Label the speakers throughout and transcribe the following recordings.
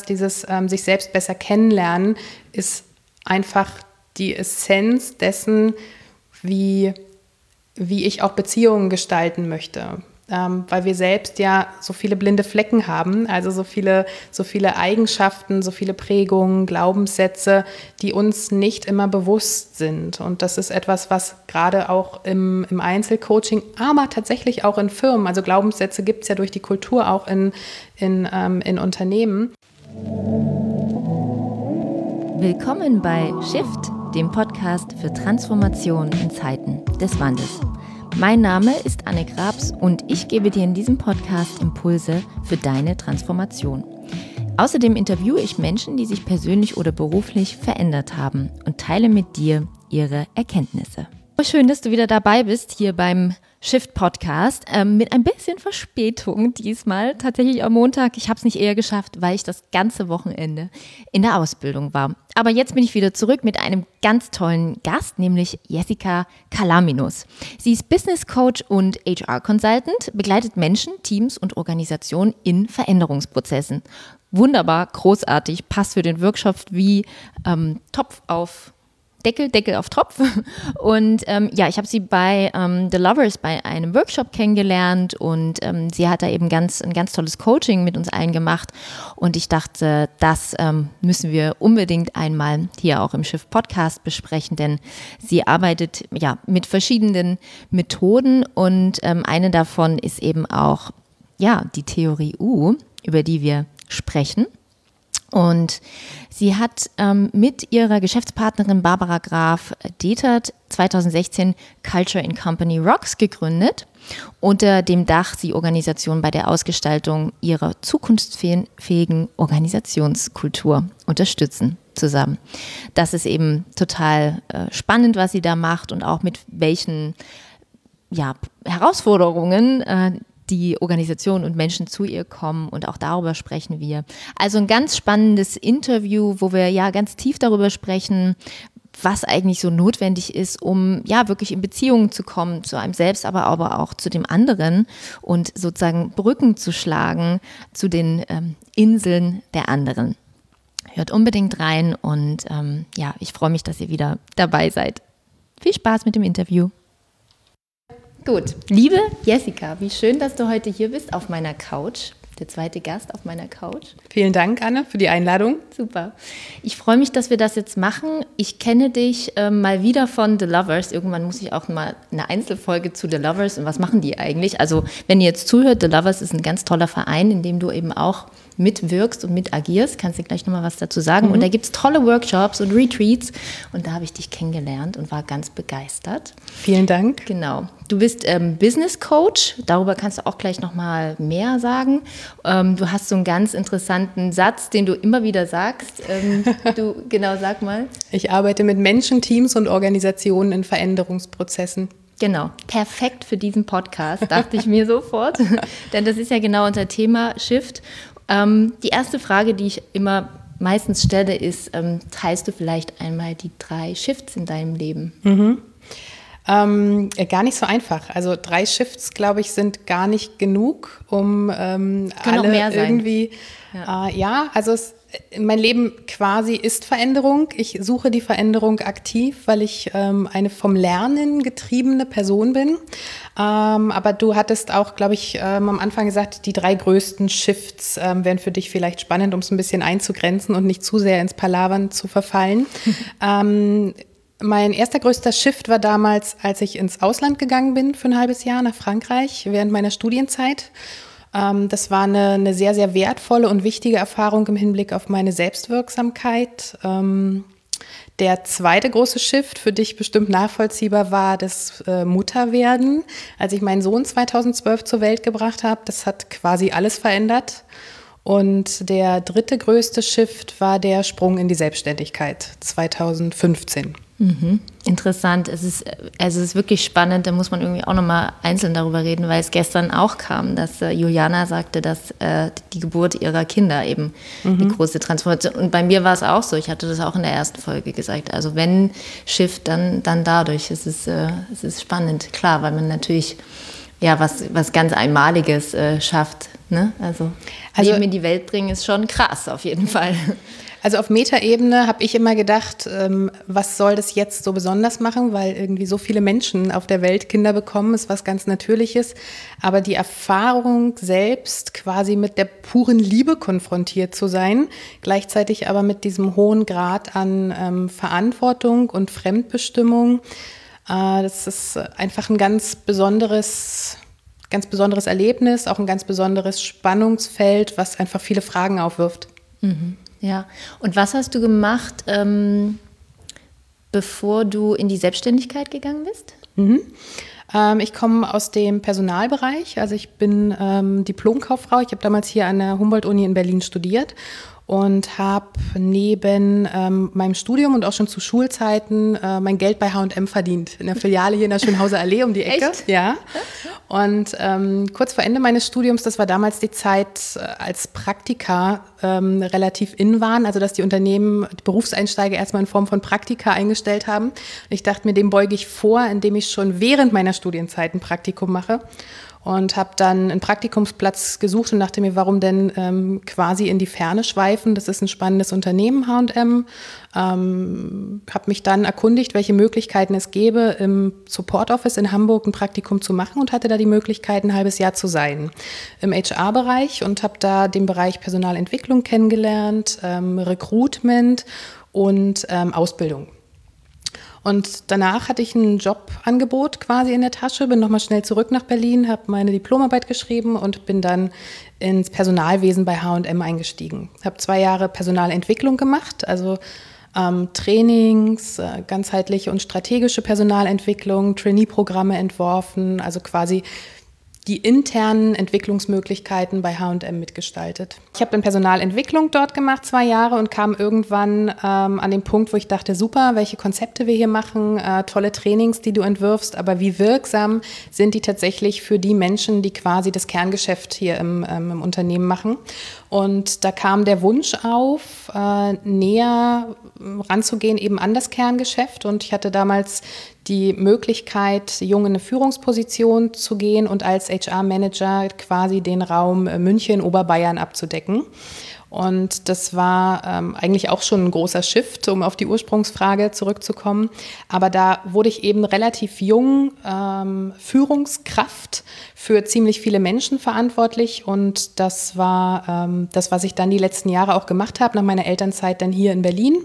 Speaker 1: Ansatz, dieses ähm, sich selbst besser kennenlernen, ist einfach die Essenz dessen, wie, wie ich auch Beziehungen gestalten möchte ähm, weil wir selbst ja so viele blinde Flecken haben, also so viele, so viele Eigenschaften, so viele Prägungen, Glaubenssätze, die uns nicht immer bewusst sind. Und das ist etwas, was gerade auch im, im Einzelcoaching, aber tatsächlich auch in Firmen, also Glaubenssätze gibt es ja durch die Kultur auch in, in, ähm, in Unternehmen.
Speaker 2: Willkommen bei Shift, dem Podcast für Transformation in Zeiten des Wandels. Mein Name ist Anne Grabs und ich gebe dir in diesem Podcast Impulse für deine Transformation. Außerdem interviewe ich Menschen, die sich persönlich oder beruflich verändert haben und teile mit dir ihre Erkenntnisse. Schön, dass du wieder dabei bist hier beim Shift Podcast ähm, mit ein bisschen Verspätung diesmal. Tatsächlich am Montag. Ich habe es nicht eher geschafft, weil ich das ganze Wochenende in der Ausbildung war. Aber jetzt bin ich wieder zurück mit einem ganz tollen Gast, nämlich Jessica Kalaminus. Sie ist Business Coach und HR Consultant, begleitet Menschen, Teams und Organisationen in Veränderungsprozessen. Wunderbar, großartig, passt für den Workshop wie ähm, Topf auf Deckel, Deckel auf Tropf. Und ähm, ja, ich habe sie bei ähm, The Lovers bei einem Workshop kennengelernt und ähm, sie hat da eben ganz, ein ganz tolles Coaching mit uns allen gemacht. Und ich dachte, das ähm, müssen wir unbedingt einmal hier auch im Schiff Podcast besprechen, denn sie arbeitet ja mit verschiedenen Methoden und ähm, eine davon ist eben auch ja die Theorie U, über die wir sprechen. Und sie hat ähm, mit ihrer Geschäftspartnerin Barbara Graf Detert 2016 Culture in Company Rocks gegründet, unter dem Dach sie Organisation bei der Ausgestaltung ihrer zukunftsfähigen Organisationskultur unterstützen zusammen. Das ist eben total äh, spannend, was sie da macht und auch mit welchen ja, Herausforderungen äh, die Organisation und Menschen zu ihr kommen und auch darüber sprechen wir. Also ein ganz spannendes Interview, wo wir ja ganz tief darüber sprechen, was eigentlich so notwendig ist, um ja wirklich in Beziehungen zu kommen, zu einem selbst, aber, aber auch zu dem anderen und sozusagen Brücken zu schlagen zu den ähm, Inseln der anderen. Hört unbedingt rein und ähm, ja, ich freue mich, dass ihr wieder dabei seid. Viel Spaß mit dem Interview. Gut, liebe Jessica, wie schön, dass du heute hier bist auf meiner Couch. Der zweite Gast auf meiner Couch.
Speaker 1: Vielen Dank, Anne, für die Einladung.
Speaker 2: Super. Ich freue mich, dass wir das jetzt machen. Ich kenne dich äh, mal wieder von The Lovers. Irgendwann muss ich auch mal eine Einzelfolge zu The Lovers und was machen die eigentlich? Also, wenn ihr jetzt zuhört, The Lovers ist ein ganz toller Verein, in dem du eben auch mitwirkst und mit agierst. Kannst du gleich nochmal was dazu sagen. Mhm. Und da gibt es tolle Workshops und Retreats. Und da habe ich dich kennengelernt und war ganz begeistert.
Speaker 1: Vielen Dank.
Speaker 2: Genau. Du bist ähm, Business Coach. Darüber kannst du auch gleich nochmal mehr sagen. Ähm, du hast so einen ganz interessanten Satz, den du immer wieder sagst. Ähm, du, genau, sag mal.
Speaker 1: Ich arbeite mit Menschen, Teams und Organisationen in Veränderungsprozessen.
Speaker 2: Genau, perfekt für diesen Podcast, dachte ich mir sofort. Denn das ist ja genau unser Thema Shift. Ähm, die erste Frage, die ich immer meistens stelle, ist, ähm, teilst du vielleicht einmal die drei Shifts in deinem Leben?
Speaker 1: Mhm. Ähm, gar nicht so einfach. Also drei Shifts, glaube ich, sind gar nicht genug, um ähm, alle irgendwie. Ja. Äh, ja, also es, mein Leben quasi ist Veränderung. Ich suche die Veränderung aktiv, weil ich ähm, eine vom Lernen getriebene Person bin. Ähm, aber du hattest auch, glaube ich, ähm, am Anfang gesagt, die drei größten Shifts ähm, wären für dich vielleicht spannend, um es ein bisschen einzugrenzen und nicht zu sehr ins Palavern zu verfallen. Ähm, mein erster größter Shift war damals, als ich ins Ausland gegangen bin für ein halbes Jahr nach Frankreich während meiner Studienzeit. Ähm, das war eine, eine, sehr, sehr wertvolle und wichtige Erfahrung im Hinblick auf meine Selbstwirksamkeit. Ähm, der zweite große Shift, für dich bestimmt nachvollziehbar, war das äh, Mutterwerden. Als ich meinen Sohn 2012 zur Welt gebracht habe, das hat quasi alles verändert. Und der dritte größte Shift war der Sprung in die Selbstständigkeit 2015.
Speaker 2: Mhm. Interessant. Es ist, also es ist wirklich spannend. Da muss man irgendwie auch nochmal einzeln darüber reden, weil es gestern auch kam, dass äh, Juliana sagte, dass äh, die Geburt ihrer Kinder eben mhm. die große Transformation. Und bei mir war es auch so. Ich hatte das auch in der ersten Folge gesagt. Also wenn Shift, dann, dann dadurch. Es ist, äh, es ist spannend, klar, weil man natürlich ja was, was ganz Einmaliges äh, schafft. Ne? Also, also Leben in die Welt bringen ist schon krass auf jeden Fall.
Speaker 1: Also auf Metaebene habe ich immer gedacht, ähm, was soll das jetzt so besonders machen, weil irgendwie so viele Menschen auf der Welt Kinder bekommen, ist was ganz Natürliches. Aber die Erfahrung selbst quasi mit der puren Liebe konfrontiert zu sein, gleichzeitig aber mit diesem hohen Grad an ähm, Verantwortung und Fremdbestimmung, äh, das ist einfach ein ganz besonderes ganz besonderes Erlebnis, auch ein ganz besonderes Spannungsfeld, was einfach viele Fragen aufwirft.
Speaker 2: Mhm. Ja, und was hast du gemacht, ähm, bevor du in die Selbstständigkeit gegangen bist?
Speaker 1: Mhm. Ähm, ich komme aus dem Personalbereich, also ich bin ähm, Diplomkauffrau. Ich habe damals hier an der Humboldt-Uni in Berlin studiert und habe neben ähm, meinem Studium und auch schon zu Schulzeiten äh, mein Geld bei H&M verdient in der Filiale hier in der Schönhauser Allee um die Ecke.
Speaker 2: Echt?
Speaker 1: Ja. Und ähm, kurz vor Ende meines Studiums, das war damals die Zeit, äh, als Praktika ähm, relativ in waren, also dass die Unternehmen die Berufseinsteiger erstmal in Form von Praktika eingestellt haben. Und ich dachte mir, dem beuge ich vor, indem ich schon während meiner Studienzeit ein Praktikum mache und habe dann einen Praktikumsplatz gesucht und dachte mir, warum denn ähm, quasi in die Ferne schweifen? Das ist ein spannendes Unternehmen, H&M. Ähm, habe mich dann erkundigt, welche Möglichkeiten es gäbe, im Support Office in Hamburg ein Praktikum zu machen und hatte da die Möglichkeit, ein halbes Jahr zu sein im HR-Bereich und habe da den Bereich Personalentwicklung kennengelernt, ähm, Recruitment und ähm, Ausbildung. Und danach hatte ich ein Jobangebot quasi in der Tasche, bin nochmal schnell zurück nach Berlin, habe meine Diplomarbeit geschrieben und bin dann ins Personalwesen bei HM eingestiegen. Habe zwei Jahre Personalentwicklung gemacht, also ähm, Trainings, äh, ganzheitliche und strategische Personalentwicklung, Trainee-Programme entworfen, also quasi die internen Entwicklungsmöglichkeiten bei HM mitgestaltet. Ich habe dann Personalentwicklung dort gemacht, zwei Jahre, und kam irgendwann ähm, an den Punkt, wo ich dachte, super, welche Konzepte wir hier machen, äh, tolle Trainings, die du entwirfst, aber wie wirksam sind die tatsächlich für die Menschen, die quasi das Kerngeschäft hier im, ähm, im Unternehmen machen. Und da kam der Wunsch auf, äh, näher ranzugehen eben an das Kerngeschäft. Und ich hatte damals die Möglichkeit, jung in eine Führungsposition zu gehen und als HR-Manager quasi den Raum München, Oberbayern abzudecken. Und das war ähm, eigentlich auch schon ein großer Shift, um auf die Ursprungsfrage zurückzukommen. Aber da wurde ich eben relativ jung ähm, Führungskraft für ziemlich viele Menschen verantwortlich. Und das war ähm, das, was ich dann die letzten Jahre auch gemacht habe, nach meiner Elternzeit dann hier in Berlin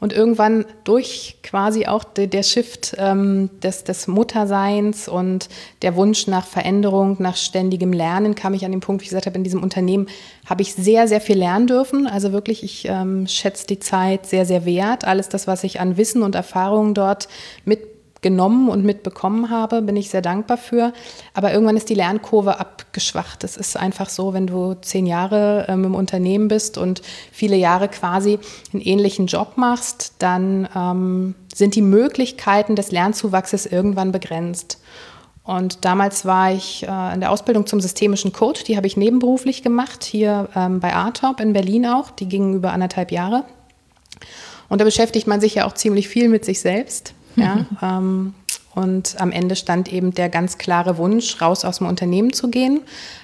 Speaker 1: und irgendwann durch quasi auch de, der Shift ähm, des, des Mutterseins und der Wunsch nach Veränderung, nach ständigem Lernen, kam ich an den Punkt, wie ich gesagt habe, in diesem Unternehmen habe ich sehr, sehr viel lernen dürfen. Also wirklich, ich ähm, schätze die Zeit sehr, sehr wert. Alles das, was ich an Wissen und Erfahrungen dort mit genommen und mitbekommen habe, bin ich sehr dankbar für. Aber irgendwann ist die Lernkurve abgeschwacht. Es ist einfach so, wenn du zehn Jahre ähm, im Unternehmen bist und viele Jahre quasi einen ähnlichen Job machst, dann ähm, sind die Möglichkeiten des Lernzuwachses irgendwann begrenzt. Und damals war ich äh, in der Ausbildung zum systemischen Coach, die habe ich nebenberuflich gemacht, hier ähm, bei Artop in Berlin auch. Die ging über anderthalb Jahre. Und da beschäftigt man sich ja auch ziemlich viel mit sich selbst. Ja, ähm, und am Ende stand eben der ganz klare Wunsch, raus aus dem Unternehmen zu gehen,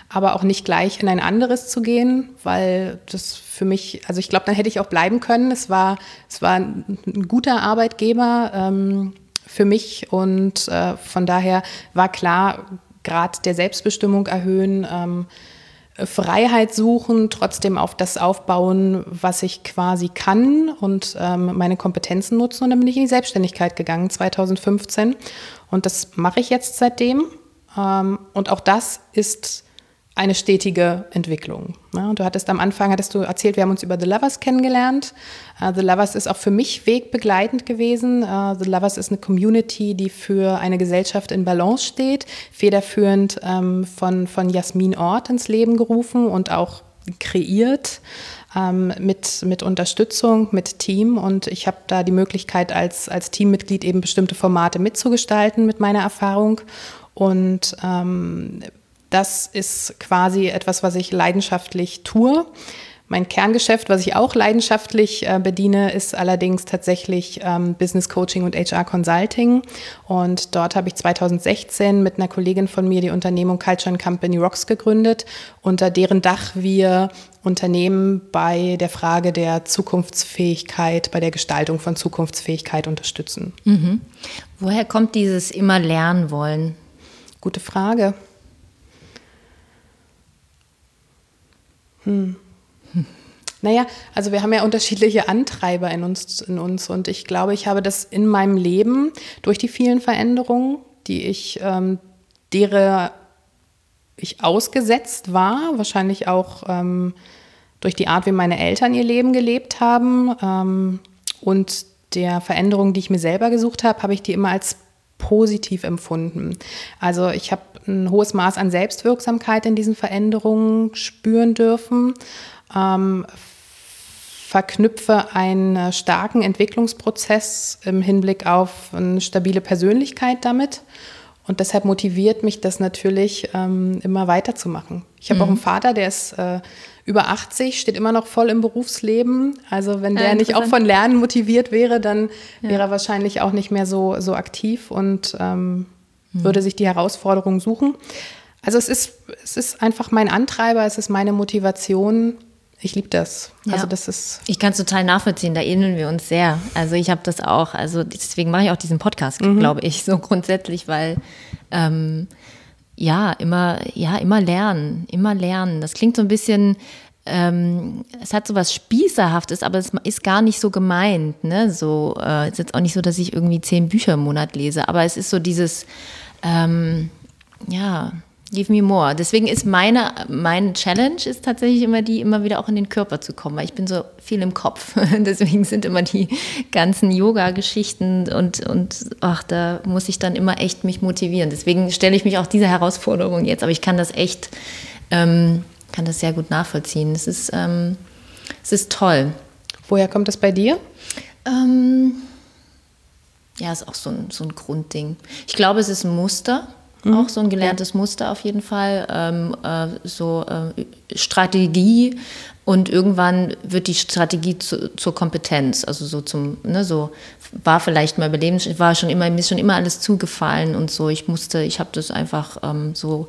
Speaker 1: aber auch nicht gleich in ein anderes zu gehen, weil das für mich, also ich glaube, dann hätte ich auch bleiben können. Es war, es war ein guter Arbeitgeber ähm, für mich und äh, von daher war klar, Grad der Selbstbestimmung erhöhen. Ähm, Freiheit suchen, trotzdem auf das aufbauen, was ich quasi kann und ähm, meine Kompetenzen nutzen. Und dann bin ich in die Selbstständigkeit gegangen 2015. Und das mache ich jetzt seitdem. Ähm, und auch das ist eine stetige Entwicklung. Ja, du hattest am Anfang, hattest du erzählt, wir haben uns über The Lovers kennengelernt. Uh, The Lovers ist auch für mich wegbegleitend gewesen. Uh, The Lovers ist eine Community, die für eine Gesellschaft in Balance steht, federführend ähm, von, von Jasmin Ort ins Leben gerufen und auch kreiert ähm, mit, mit Unterstützung, mit Team. Und ich habe da die Möglichkeit, als, als Teammitglied eben bestimmte Formate mitzugestalten mit meiner Erfahrung. Und ähm, das ist quasi etwas, was ich leidenschaftlich tue, Mein Kerngeschäft, was ich auch leidenschaftlich äh, bediene, ist allerdings tatsächlich ähm, Business Coaching und HR Consulting. Und dort habe ich 2016 mit einer Kollegin von mir die Unternehmung Culture Company Rocks gegründet, unter deren Dach wir Unternehmen bei der Frage der Zukunftsfähigkeit, bei der Gestaltung von Zukunftsfähigkeit unterstützen.
Speaker 2: Mhm. Woher kommt dieses immer lernen wollen?
Speaker 1: Gute Frage. Hm. Naja, also wir haben ja unterschiedliche Antreiber in uns, in uns und ich glaube, ich habe das in meinem Leben durch die vielen Veränderungen, die ich, ähm, derer ich ausgesetzt war, wahrscheinlich auch ähm, durch die Art, wie meine Eltern ihr Leben gelebt haben ähm, und der Veränderung, die ich mir selber gesucht habe, habe ich die immer als positiv empfunden. Also ich habe ein hohes Maß an Selbstwirksamkeit in diesen Veränderungen spüren dürfen. Ähm, verknüpfe einen starken Entwicklungsprozess im Hinblick auf eine stabile Persönlichkeit damit. Und deshalb motiviert mich das natürlich, ähm, immer weiterzumachen. Ich habe mhm. auch einen Vater, der ist äh, über 80, steht immer noch voll im Berufsleben. Also wenn der ja, nicht auch von Lernen motiviert wäre, dann ja. wäre er wahrscheinlich auch nicht mehr so, so aktiv und ähm, mhm. würde sich die Herausforderungen suchen. Also es ist, es ist einfach mein Antreiber, es ist meine Motivation, ich liebe das. Ja. Also das ist.
Speaker 2: Ich kann es total nachvollziehen. Da ähneln wir uns sehr. Also ich habe das auch. Also deswegen mache ich auch diesen Podcast, mhm. glaube ich, so grundsätzlich, weil ähm, ja immer ja immer lernen, immer lernen. Das klingt so ein bisschen. Ähm, es hat so was Spießerhaftes, aber es ist gar nicht so gemeint. Ne? So äh, ist jetzt auch nicht so, dass ich irgendwie zehn Bücher im Monat lese, aber es ist so dieses ähm, ja Give me more. Deswegen ist meine, meine Challenge ist tatsächlich immer die, immer wieder auch in den Körper zu kommen, weil ich bin so viel im Kopf. Deswegen sind immer die ganzen Yoga-Geschichten und, und ach, da muss ich dann immer echt mich motivieren. Deswegen stelle ich mich auch diese Herausforderung jetzt, aber ich kann das echt, ähm, kann das sehr gut nachvollziehen. Es ist, ähm, es ist toll.
Speaker 1: Woher kommt das bei dir?
Speaker 2: Ähm, ja, ist auch so ein, so ein Grundding. Ich glaube, es ist ein Muster Mhm. Auch so ein gelerntes. Muster auf jeden Fall. Ähm, äh, so äh, Strategie und irgendwann wird die Strategie zu, zur Kompetenz. Also so zum, ne, so war vielleicht mal Überleben, war schon immer, mir ist schon immer alles zugefallen und so. Ich musste, ich habe das einfach ähm, so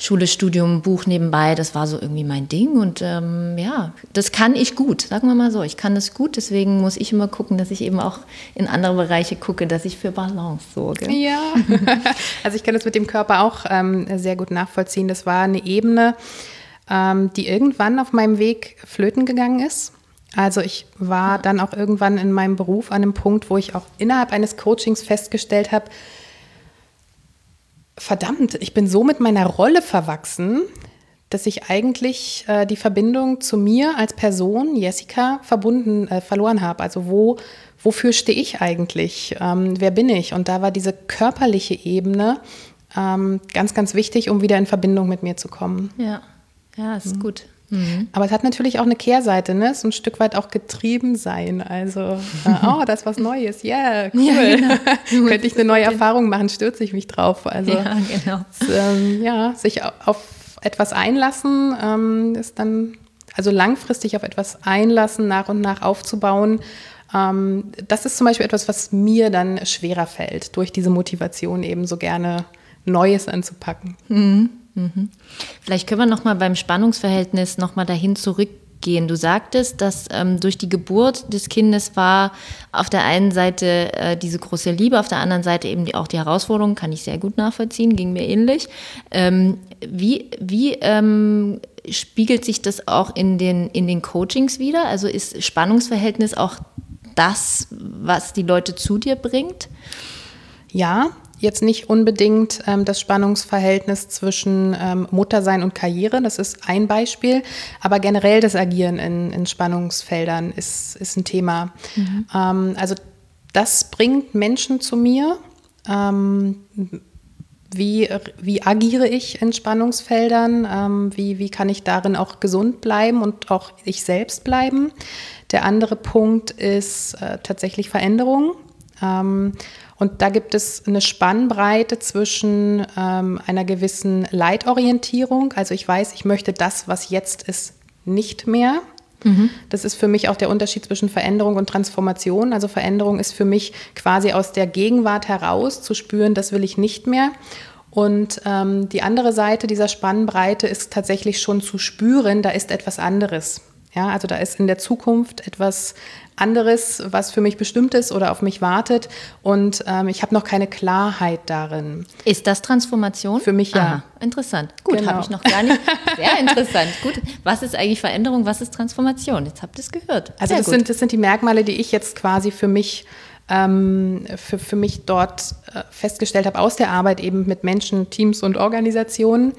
Speaker 2: Schule, Studium, Buch nebenbei, das war so irgendwie mein Ding. Und ähm, ja, das kann ich gut, sagen wir mal so. Ich kann das gut, deswegen muss ich immer gucken, dass ich eben auch in andere Bereiche gucke, dass ich für Balance sorge.
Speaker 1: Ja, also ich kann das mit dem Körper auch ähm, sehr gut nachvollziehen. Das war eine Ebene, ähm, die irgendwann auf meinem Weg flöten gegangen ist. Also ich war dann auch irgendwann in meinem Beruf an einem Punkt, wo ich auch innerhalb eines Coachings festgestellt habe, verdammt, ich bin so mit meiner Rolle verwachsen, dass ich eigentlich äh, die Verbindung zu mir als Person, Jessica, verbunden, äh, verloren habe. Also wo, wofür stehe ich eigentlich? Ähm, wer bin ich? Und da war diese körperliche Ebene ähm, ganz, ganz wichtig, um wieder in Verbindung mit mir zu kommen.
Speaker 2: Ja, ja, ist mhm. gut.
Speaker 1: Mhm. Aber es hat natürlich auch eine Kehrseite, ne? So ein Stück weit auch getrieben sein. Also, äh, oh, das ist was Neues, yeah, cool. Ja, genau. Könnte ich eine neue Erfahrung machen, stürze ich mich drauf. Also, ja, genau. ähm, ja sich auf etwas einlassen ähm, ist dann, also langfristig auf etwas einlassen, nach und nach aufzubauen. Ähm, das ist zum Beispiel etwas, was mir dann schwerer fällt, durch diese Motivation eben so gerne Neues anzupacken.
Speaker 2: Mhm. Mhm. Vielleicht können wir noch mal beim Spannungsverhältnis noch mal dahin zurückgehen. Du sagtest, dass ähm, durch die Geburt des Kindes war auf der einen Seite äh, diese große Liebe, auf der anderen Seite eben die, auch die Herausforderung, kann ich sehr gut nachvollziehen, ging mir ähnlich. Ähm, wie wie ähm, spiegelt sich das auch in den, in den Coachings wieder? Also ist Spannungsverhältnis auch das, was die Leute zu dir bringt?
Speaker 1: Ja, jetzt nicht unbedingt ähm, das Spannungsverhältnis zwischen ähm, Muttersein und Karriere, das ist ein Beispiel, aber generell das Agieren in, in Spannungsfeldern ist, ist ein Thema. Mhm. Ähm, also das bringt Menschen zu mir. Ähm, wie, wie agiere ich in Spannungsfeldern? Ähm, wie, wie kann ich darin auch gesund bleiben und auch ich selbst bleiben? Der andere Punkt ist äh, tatsächlich Veränderung. Und da gibt es eine Spannbreite zwischen ähm, einer gewissen Leitorientierung. Also ich weiß, ich möchte das, was jetzt ist, nicht mehr. Mhm. Das ist für mich auch der Unterschied zwischen Veränderung und Transformation. Also Veränderung ist für mich quasi aus der Gegenwart heraus zu spüren, das will ich nicht mehr. Und ähm, die andere Seite dieser Spannbreite ist tatsächlich schon zu spüren, da ist etwas anderes. Ja, also da ist in der Zukunft etwas anderes, was für mich bestimmt ist oder auf mich wartet. Und ähm, ich habe noch keine Klarheit darin.
Speaker 2: Ist das Transformation?
Speaker 1: Für mich ja. Aha,
Speaker 2: interessant. Gut, genau. habe ich noch gar nicht. Sehr interessant. Gut. Was ist eigentlich Veränderung? Was ist Transformation? Jetzt habt ihr es gehört.
Speaker 1: Also das sind, das sind die Merkmale, die ich jetzt quasi für mich ähm, für, für mich dort äh, festgestellt habe, aus der Arbeit eben mit Menschen, Teams und Organisationen,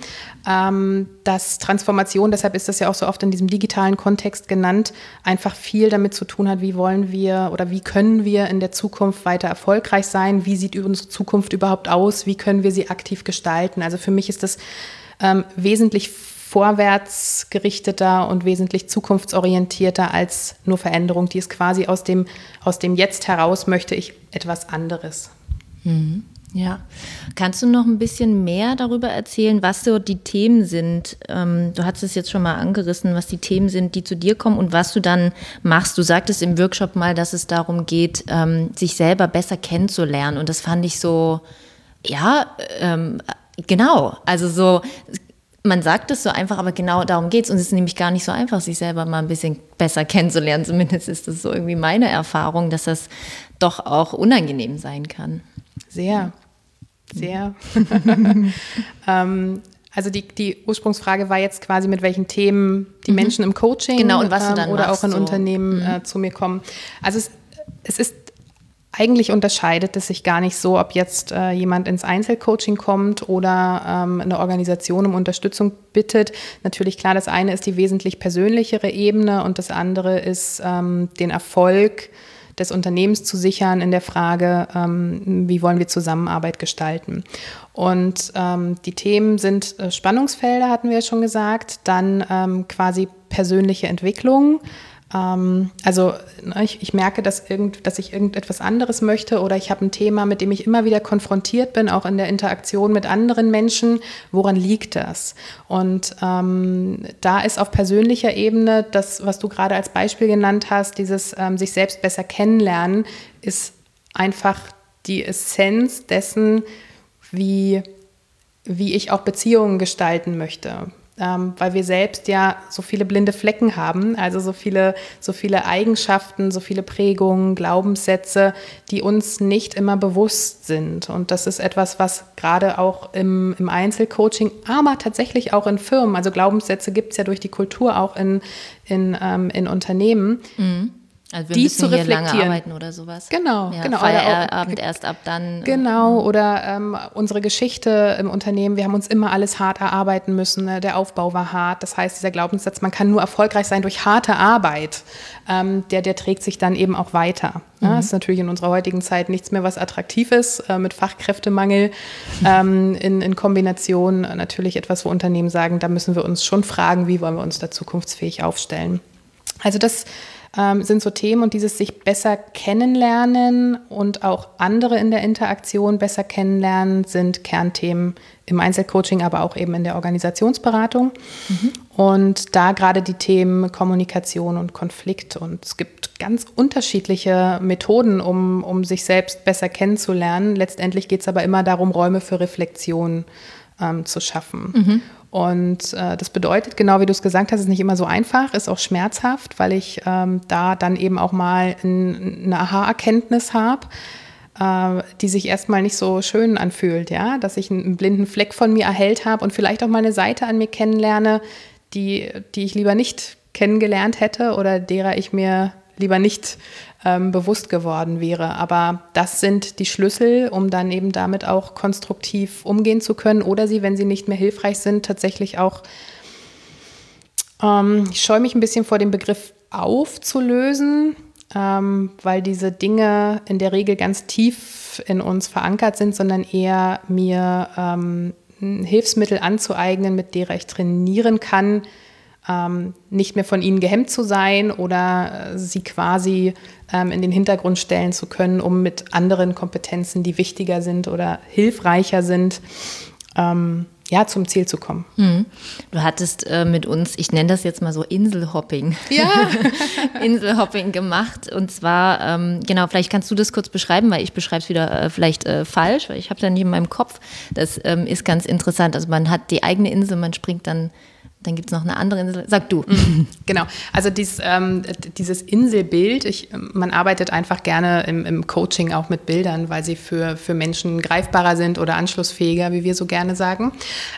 Speaker 1: ähm, dass Transformation, deshalb ist das ja auch so oft in diesem digitalen Kontext genannt, einfach viel damit zu tun hat, wie wollen wir oder wie können wir in der Zukunft weiter erfolgreich sein, wie sieht unsere Zukunft überhaupt aus, wie können wir sie aktiv gestalten. Also für mich ist das ähm, wesentlich vorwärts gerichteter und wesentlich zukunftsorientierter als nur Veränderung. Die ist quasi aus dem, aus dem Jetzt heraus möchte ich etwas anderes.
Speaker 2: Mhm. Ja. Kannst du noch ein bisschen mehr darüber erzählen, was so die Themen sind? Ähm, du hast es jetzt schon mal angerissen, was die Themen sind, die zu dir kommen und was du dann machst. Du sagtest im Workshop mal, dass es darum geht, ähm, sich selber besser kennenzulernen. Und das fand ich so, ja, ähm, genau. Also so, man sagt es so einfach, aber genau darum geht es. Und es ist nämlich gar nicht so einfach, sich selber mal ein bisschen besser kennenzulernen. Zumindest ist das so irgendwie meine Erfahrung, dass das doch auch unangenehm sein kann.
Speaker 1: Sehr, sehr. ähm, also die, die Ursprungsfrage war jetzt quasi, mit welchen Themen die mhm. Menschen im Coaching
Speaker 2: genau, und was
Speaker 1: ähm, oder
Speaker 2: machst,
Speaker 1: auch in
Speaker 2: so.
Speaker 1: Unternehmen mhm. äh, zu mir kommen. Also es, es ist eigentlich unterscheidet es sich gar nicht so, ob jetzt äh, jemand ins Einzelcoaching kommt oder ähm, eine Organisation um Unterstützung bittet. Natürlich klar, das eine ist die wesentlich persönlichere Ebene und das andere ist ähm, den Erfolg des Unternehmens zu sichern in der Frage, ähm, wie wollen wir Zusammenarbeit gestalten. Und ähm, die Themen sind äh, Spannungsfelder, hatten wir ja schon gesagt, dann ähm, quasi persönliche Entwicklung also ne, ich, ich, merke, dass, irgend, dass ich irgendetwas anderes möchte oder ich habe ein Thema, mit dem ich immer wieder konfrontiert bin, auch in der Interaktion mit anderen Menschen. Woran liegt das? Und ähm, da ist auf persönlicher Ebene das, was du gerade als Beispiel genannt hast, dieses ähm, sich selbst besser kennenlernen, ist einfach die Essenz dessen, wie, wie ich auch Beziehungen gestalten möchte ähm, weil wir selbst ja so viele blinde Flecken haben, also so viele, so viele Eigenschaften, so viele Prägungen, Glaubenssätze, die uns nicht immer bewusst sind. Und das ist etwas, was gerade auch im, im Einzelcoaching, aber tatsächlich auch in Firmen, also Glaubenssätze gibt es ja durch die Kultur auch in, in, ähm, in Unternehmen. Mhm
Speaker 2: also wir die müssen zu hier lange arbeiten oder sowas.
Speaker 1: Genau,
Speaker 2: ja,
Speaker 1: genau.
Speaker 2: Feierabend erst ab dann.
Speaker 1: Äh, genau, oder ähm, unsere Geschichte im Unternehmen, wir haben uns immer alles hart erarbeiten müssen. Ne? Der Aufbau war hart. Das heißt, dieser Glaubenssatz, man kann nur erfolgreich sein durch harte Arbeit, ähm, der, der trägt sich dann eben auch weiter. Ne? Mhm. Das ist natürlich in unserer heutigen Zeit nichts mehr, was attraktiv ist, äh, mit Fachkräftemangel ähm, in, in Kombination natürlich etwas, wo Unternehmen sagen, da müssen wir uns schon fragen, wie wollen wir uns da zukunftsfähig aufstellen. Also das ähm, sind so Themen und dieses sich besser kennenlernen und auch andere in der Interaktion besser kennenlernen sind Kernthemen im Einzelcoaching, aber auch eben in der Organisationsberatung. Mhm. Und da gerade die Themen Kommunikation und Konflikt. Und es gibt ganz unterschiedliche Methoden, um, um sich selbst besser kennenzulernen. Letztendlich geht es aber immer darum, Räume für Reflexion ähm, zu schaffen. Mhm. Und äh, das bedeutet, genau wie du es gesagt hast, ist nicht immer so einfach, ist auch schmerzhaft, weil ich ähm, da dann eben auch mal ein, eine Aha-Erkenntnis habe, äh, die sich erstmal nicht so schön anfühlt, ja, dass ich einen blinden Fleck von mir erhellt habe und vielleicht auch mal eine Seite an mir kennenlerne, die, die ich lieber nicht kennengelernt hätte oder derer ich mir lieber nicht ähm, bewusst geworden wäre. Aber das sind die Schlüssel, um dann eben damit auch konstruktiv umgehen zu können oder sie, wenn sie nicht mehr hilfreich sind, tatsächlich auch, ähm, ich scheue mich ein bisschen vor dem Begriff aufzulösen, ähm, weil diese Dinge in der Regel ganz tief in uns verankert sind, sondern eher mir ähm, Hilfsmittel anzueignen, mit derer ich trainieren kann, ähm, nicht mehr von ihnen gehemmt zu sein oder äh, sie quasi ähm, in den Hintergrund stellen zu können, um mit anderen Kompetenzen, die wichtiger sind oder hilfreicher sind, ähm, ja, zum Ziel zu kommen.
Speaker 2: Mhm. Du hattest äh, mit uns, ich nenne das jetzt mal so Inselhopping.
Speaker 1: Ja.
Speaker 2: Inselhopping gemacht. Und zwar, ähm, genau, vielleicht kannst du das kurz beschreiben, weil ich beschreibe es wieder äh, vielleicht äh, falsch, weil ich habe da nicht in meinem Kopf. Das ähm, ist ganz interessant. Also man hat die eigene Insel, man springt dann dann gibt es noch eine andere Insel. Sag du.
Speaker 1: Mhm. Genau. Also dies, ähm, dieses Inselbild, ich, man arbeitet einfach gerne im, im, Coaching auch mit Bildern, weil sie für, für Menschen greifbarer sind oder anschlussfähiger, wie wir so gerne sagen.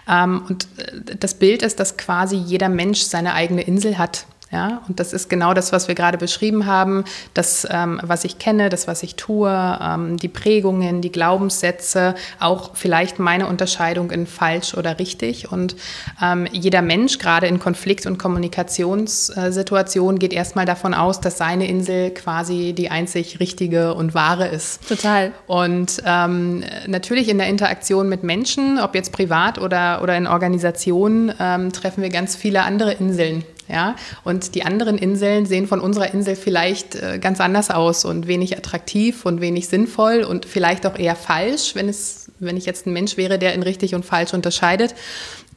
Speaker 1: Ähm, und äh, das Bild ist, dass quasi jeder Mensch seine eigene Insel hat. Ja, und das ist genau das, was wir gerade beschrieben haben, das, ähm, was ich kenne, das, was ich tue, ähm, die Prägungen, die Glaubenssätze, auch vielleicht meine Unterscheidung in falsch oder richtig. Und ähm, jeder Mensch, gerade in Konflikt- und Kommunikationssituationen, geht erstmal davon aus, dass seine Insel quasi die einzig richtige und wahre ist.
Speaker 2: Total.
Speaker 1: Und ähm, natürlich in der Interaktion mit Menschen, ob jetzt privat oder, oder in Organisationen, ähm, treffen wir ganz viele andere Inseln ja? Und die anderen Inseln sehen von unserer Insel vielleicht äh, ganz anders aus und wenig attraktiv und wenig sinnvoll und vielleicht auch eher falsch, wenn, es, wenn ich jetzt ein Mensch wäre, der in richtig und falsch unterscheidet.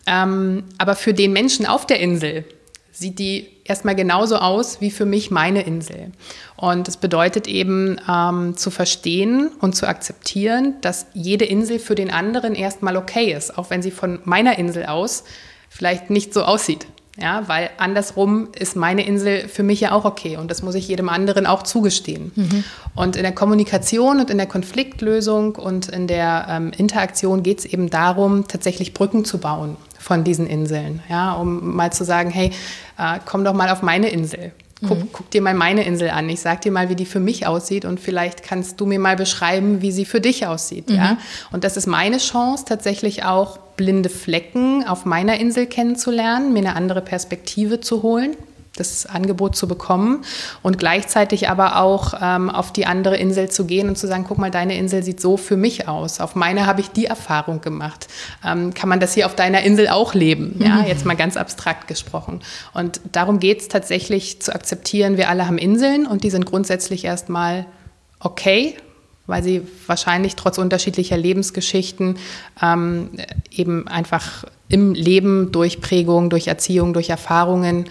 Speaker 1: Ähm, aber für den Menschen auf der Insel sieht die erstmal genauso aus wie für mich meine Insel. Und es bedeutet eben ähm, zu verstehen und zu akzeptieren, dass jede Insel für den anderen erstmal okay ist, auch wenn sie von meiner Insel aus vielleicht nicht so aussieht. Ja, weil andersrum ist meine Insel für mich ja auch okay und das muss ich jedem anderen auch zugestehen. Mhm. Und in der Kommunikation und in der Konfliktlösung und in der ähm, Interaktion geht es eben darum, tatsächlich Brücken zu bauen von diesen Inseln. Ja, um mal zu sagen, hey, äh, komm doch mal auf meine Insel. Guck, mhm. guck, dir mal meine Insel an. Ich sag dir mal, wie die für mich aussieht und vielleicht kannst du mir mal beschreiben, wie sie für dich aussieht. Mhm. Ja? Und das ist meine Chance, tatsächlich auch blinde Flecken auf meiner Insel kennenzulernen, mir eine andere Perspektive zu holen, das Angebot zu bekommen und gleichzeitig aber auch ähm, auf die andere Insel zu gehen und zu sagen, guck mal, deine Insel sieht so für mich aus. Auf meiner habe ich die Erfahrung gemacht. Ähm, kann man das hier auf deiner Insel auch leben? Ja, mhm. jetzt mal ganz abstrakt gesprochen. Und darum geht es tatsächlich zu akzeptieren, wir alle haben Inseln und die sind grundsätzlich erstmal okay weil sie wahrscheinlich trotz unterschiedlicher Lebensgeschichten ähm, eben einfach im Leben durch Prägung, durch Erziehung, durch Erfahrungen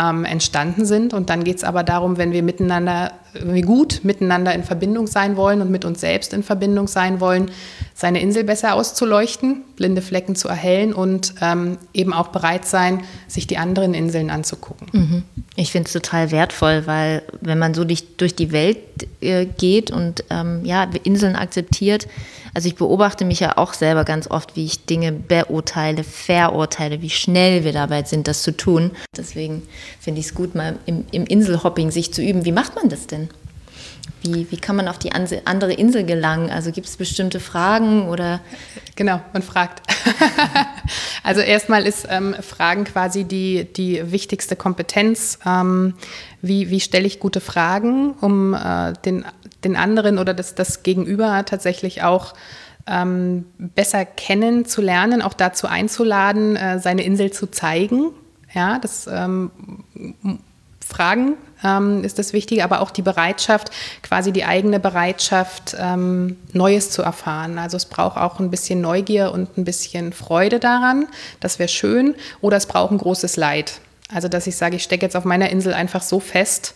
Speaker 1: ähm, entstanden sind. Und dann geht es aber darum, wenn wir miteinander, wir gut miteinander in Verbindung sein wollen und mit uns selbst in Verbindung sein wollen, seine Insel besser auszuleuchten, blinde Flecken zu erhellen und ähm, eben auch bereit sein, sich die anderen Inseln anzugucken.
Speaker 2: Mhm. Ich finde es total wertvoll, weil wenn man so durch, durch die Welt äh, geht und ähm, ja, Inseln akzeptiert, also ich beobachte mich ja auch selber ganz oft, wie ich Dinge beurteile, verurteile, wie schnell wir dabei sind, das zu tun. Deswegen finde ich es gut, mal im, im Inselhopping sich zu üben. Wie macht man das denn? Wie, wie kann man auf die andere Insel gelangen? Also gibt es bestimmte Fragen oder?
Speaker 1: Genau, man fragt. also erstmal ist ähm, Fragen quasi die, die wichtigste Kompetenz. Ähm, wie wie stelle ich gute Fragen, um äh, den den anderen oder das, das Gegenüber tatsächlich auch ähm, besser kennenzulernen, auch dazu einzuladen, äh, seine Insel zu zeigen. Ja, das ähm, Fragen ähm, ist das Wichtige, aber auch die Bereitschaft, quasi die eigene Bereitschaft, ähm, Neues zu erfahren. Also es braucht auch ein bisschen Neugier und ein bisschen Freude daran. Das wäre schön. Oder es braucht ein großes Leid. Also dass ich sage, ich stecke jetzt auf meiner Insel einfach so fest,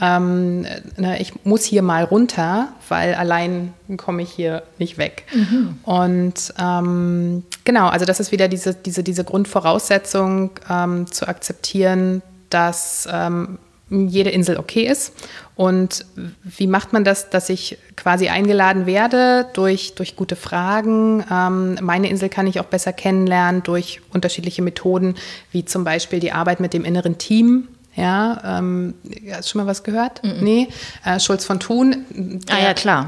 Speaker 1: ähm, ne, ich muss hier mal runter, weil allein komme ich hier nicht weg. Mhm. Und ähm, genau, also das ist wieder diese, diese, diese Grundvoraussetzung ähm, zu akzeptieren, dass ähm, jede Insel okay ist. Und wie macht man das, dass ich quasi eingeladen werde durch, durch gute Fragen? Ähm, meine Insel kann ich auch besser kennenlernen durch unterschiedliche Methoden, wie zum Beispiel die Arbeit mit dem inneren Team. Ja, ähm, hast du schon mal was gehört? Mm -mm. Nee, äh, Schulz von Thun.
Speaker 2: Der, ah ja, klar.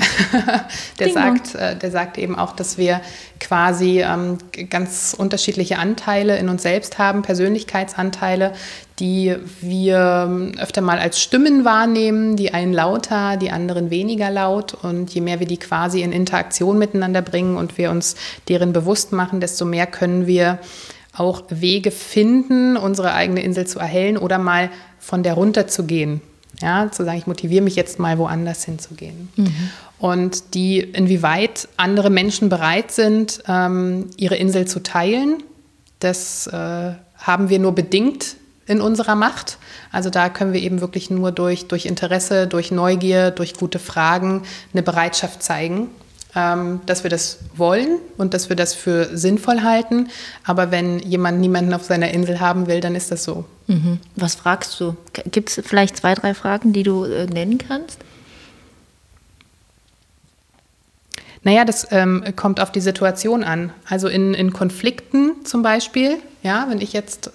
Speaker 1: der, sagt, äh, der sagt eben auch, dass wir quasi ähm, ganz unterschiedliche Anteile in uns selbst haben, Persönlichkeitsanteile, die wir ähm, öfter mal als Stimmen wahrnehmen, die einen lauter, die anderen weniger laut. Und je mehr wir die quasi in Interaktion miteinander bringen und wir uns deren bewusst machen, desto mehr können wir auch Wege finden, unsere eigene Insel zu erhellen oder mal von der runter zu gehen. Ja, zu sagen, ich motiviere mich jetzt mal woanders hinzugehen. Mhm. Und die, inwieweit andere Menschen bereit sind, ähm, ihre Insel zu teilen, das äh, haben wir nur bedingt in unserer Macht. Also da können wir eben wirklich nur durch, durch Interesse, durch Neugier, durch gute Fragen eine Bereitschaft zeigen, dass wir das wollen und dass wir das für sinnvoll halten. Aber wenn jemand niemanden auf seiner Insel haben will, dann ist das so.
Speaker 2: Mhm. Was fragst du? Gibt es vielleicht zwei, drei Fragen, die du äh, nennen kannst?
Speaker 1: Naja, das ähm, kommt auf die Situation an. Also in, in Konflikten zum Beispiel, ja, wenn ich jetzt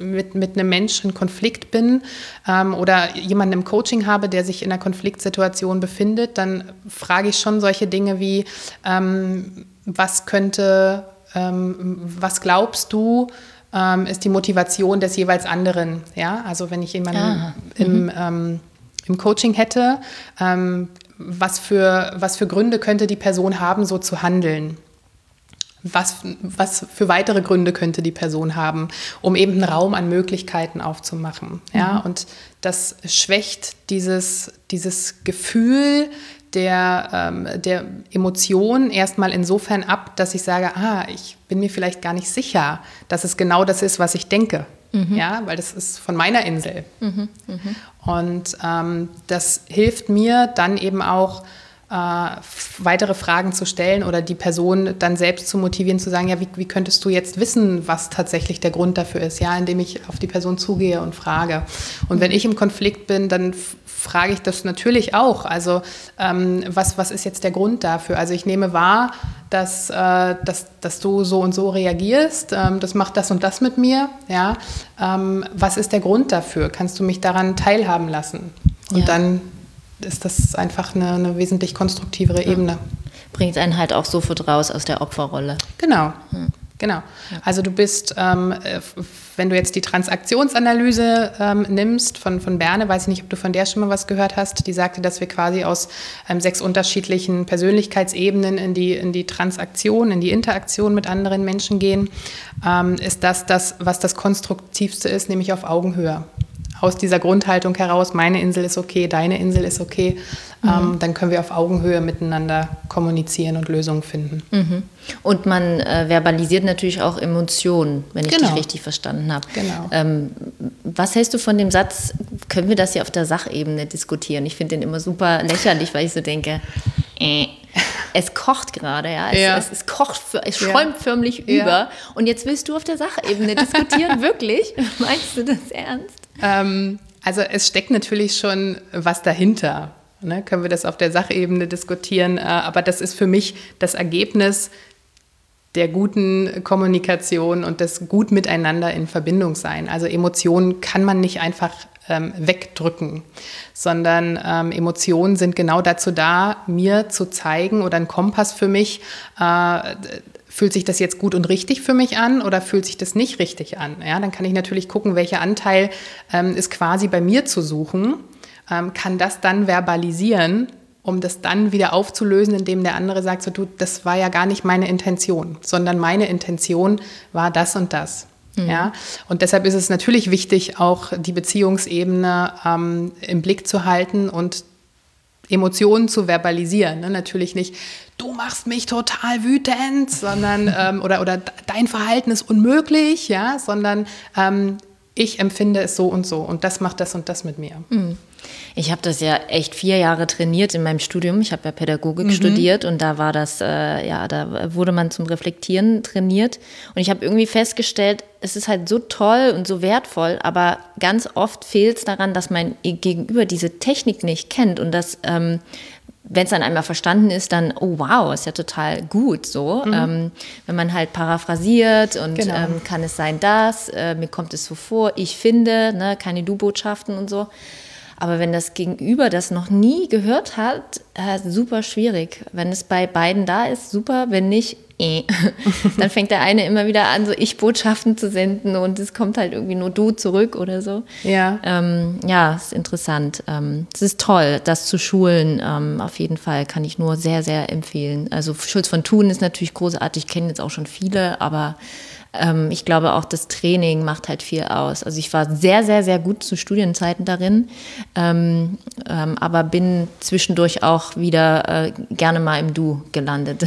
Speaker 1: mit, mit einem Menschen in Konflikt bin ähm, oder jemanden im Coaching habe, der sich in einer Konfliktsituation befindet, dann frage ich schon solche Dinge wie, ähm, was könnte, ähm, was glaubst du, ähm, ist die Motivation des jeweils anderen? Ja, also wenn ich jemanden ah, im, mhm. ähm, im Coaching hätte, ähm, was, für, was für Gründe könnte die Person haben, so zu handeln? Was, was für weitere Gründe könnte die Person haben, um eben einen Raum an Möglichkeiten aufzumachen. Ja? Mhm. Und das schwächt dieses, dieses Gefühl der, ähm, der Emotion erstmal insofern ab, dass ich sage, ah, ich bin mir vielleicht gar nicht sicher, dass es genau das ist, was ich denke. Mhm. Ja, weil das ist von meiner Insel. Mhm. mhm. Und ähm, das hilft mir dann eben auch, weitere Fragen zu stellen oder die Person dann selbst zu motivieren, zu sagen, ja, wie, wie, könntest du jetzt wissen, was tatsächlich der Grund dafür ist, ja, indem ich auf die Person zugehe und frage. Und wenn ich im Konflikt bin, dann frage ich das natürlich auch. Also ähm, was, was ist jetzt der Grund dafür? Also ich nehme wahr, dass, äh, dass, dass du so und so reagierst, ähm, das macht das und das mit mir, ja. Ähm, was ist der Grund dafür? Kannst du mich daran teilhaben lassen? Und ja. dann ist das einfach eine, eine wesentlich konstruktivere ja. Ebene.
Speaker 2: Bringt einen halt auch sofort raus aus der Opferrolle.
Speaker 1: Genau. Hm. Genau. Also du bist, ähm, äh, wenn du jetzt die Transaktionsanalyse ähm, nimmst von, von Berne, weiß ich nicht, ob du von der schon mal was gehört hast, die sagte, dass wir quasi aus ähm, sechs unterschiedlichen Persönlichkeitsebenen in die, in die Transaktion, in die Interaktion mit anderen Menschen gehen, ähm, ist das das, was das Konstruktivste ist, nämlich auf Augenhöhe aus dieser Grundhaltung heraus, meine Insel ist okay, deine Insel ist okay, mhm. ähm, dann können wir auf Augenhöhe miteinander kommunizieren und Lösungen finden.
Speaker 2: Mhm. Und man äh, verbalisiert natürlich auch Emotionen, wenn ich genau. dich richtig verstanden habe.
Speaker 1: Genau.
Speaker 2: Ähm, was hältst du von dem Satz, können wir das hier auf der Sachebene diskutieren? Ich finde den immer super lächerlich, weil ich so denke, äh, es kocht gerade, ja. Es, ja. es, es kocht, es schäumt ja. förmlich ja. über. Und jetzt willst du auf der Sachebene diskutieren, wirklich? Meinst du das ernst?
Speaker 1: Ähm, also es steckt natürlich schon was dahinter. Ne? Können wir das auf der Sachebene diskutieren? Äh, aber das ist für mich das Ergebnis der guten Kommunikation und des gut miteinander in Verbindung sein. Also Emotionen kann man nicht einfach ähm, wegdrücken, sondern ähm, Emotionen sind genau dazu da, mir zu zeigen oder ein Kompass für mich, äh, fühlt sich das jetzt gut und richtig für mich an oder fühlt sich das nicht richtig an? Ja, dann kann ich natürlich gucken, welcher Anteil ähm, ist quasi bei mir zu suchen, ähm, kann das dann verbalisieren, um das dann wieder aufzulösen, indem der andere sagt, so du, das war ja gar nicht meine Intention, sondern meine Intention war das und das. Mhm. Ja, und deshalb ist es natürlich wichtig, auch die Beziehungsebene ähm, im Blick zu halten und Emotionen zu verbalisieren. Ne? Natürlich nicht, du machst mich total wütend, sondern ähm, oder, oder dein Verhalten ist unmöglich, ja, sondern ähm, ich empfinde es so und so und das macht das und das mit mir. Mhm.
Speaker 2: Ich habe das ja echt vier Jahre trainiert in meinem Studium. Ich habe ja Pädagogik mhm. studiert und da war das, äh, ja, da wurde man zum Reflektieren trainiert. Und ich habe irgendwie festgestellt, es ist halt so toll und so wertvoll, aber ganz oft fehlt es daran, dass mein Gegenüber diese Technik nicht kennt und dass ähm, wenn es dann einmal verstanden ist, dann, oh wow, ist ja total gut so. Mhm. Ähm, wenn man halt paraphrasiert und genau. ähm, kann es sein, dass, äh, mir kommt es so vor, ich finde, ne, keine Du-Botschaften und so. Aber wenn das Gegenüber das noch nie gehört hat, äh, super schwierig. Wenn es bei beiden da ist, super. Wenn nicht, äh. dann fängt der eine immer wieder an, so Ich-Botschaften zu senden und es kommt halt irgendwie nur du zurück oder so.
Speaker 1: Ja.
Speaker 2: Ähm, ja, ist interessant. Ähm, es ist toll, das zu schulen. Ähm, auf jeden Fall kann ich nur sehr, sehr empfehlen. Also Schulz von Thun ist natürlich großartig. Ich kenne jetzt auch schon viele, aber ähm, ich glaube auch das Training macht halt viel aus. Also ich war sehr, sehr, sehr gut zu Studienzeiten darin, ähm, ähm, aber bin zwischendurch auch wieder äh, gerne mal im Du gelandet.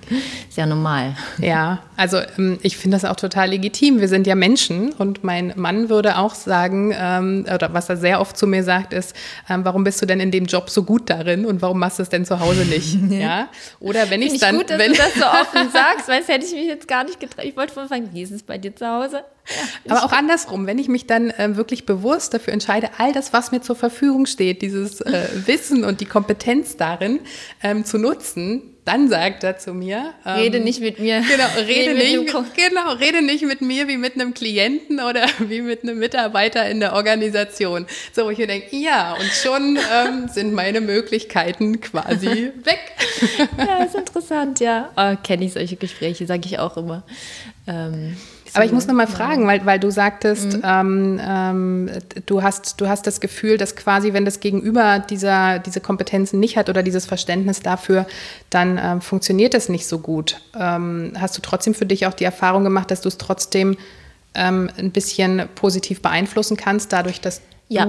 Speaker 2: sehr normal.
Speaker 1: Ja, also ähm, ich finde das auch total legitim. Wir sind ja Menschen und mein Mann würde auch sagen, ähm, oder was er sehr oft zu mir sagt, ist, ähm, warum bist du denn in dem Job so gut darin und warum machst du es denn zu Hause nicht? ja? Oder wenn ich es dann.
Speaker 2: Gut,
Speaker 1: wenn,
Speaker 2: du das so offen sagst, weil es hätte ich mich jetzt gar nicht getraut. Ich wollte vorhin fragen, wie ist es bei dir zu Hause?
Speaker 1: Ja, Aber auch andersrum, wenn ich mich dann äh, wirklich bewusst dafür entscheide, all das, was mir zur Verfügung steht, dieses äh, Wissen und die Kompetenz darin ähm, zu nutzen, dann sagt er zu mir.
Speaker 2: Ähm, rede nicht mit mir.
Speaker 1: Genau, rede, rede nicht, genau, rede nicht mit mir wie mit einem Klienten oder wie mit einem Mitarbeiter in der Organisation. So, wo ich mir denke, ja, und schon ähm, sind meine Möglichkeiten quasi weg.
Speaker 2: ja, ist interessant, ja. Oh, Kenne ich solche Gespräche, sage ich auch immer. Ähm,
Speaker 1: aber ich muss noch mal fragen, weil, weil du sagtest, mhm. ähm, ähm, du, hast, du hast das Gefühl, dass quasi, wenn das Gegenüber dieser, diese Kompetenzen nicht hat oder dieses Verständnis dafür, dann ähm, funktioniert das nicht so gut. Ähm, hast du trotzdem für dich auch die Erfahrung gemacht, dass du es trotzdem ähm, ein bisschen positiv beeinflussen kannst, dadurch, dass
Speaker 2: ja,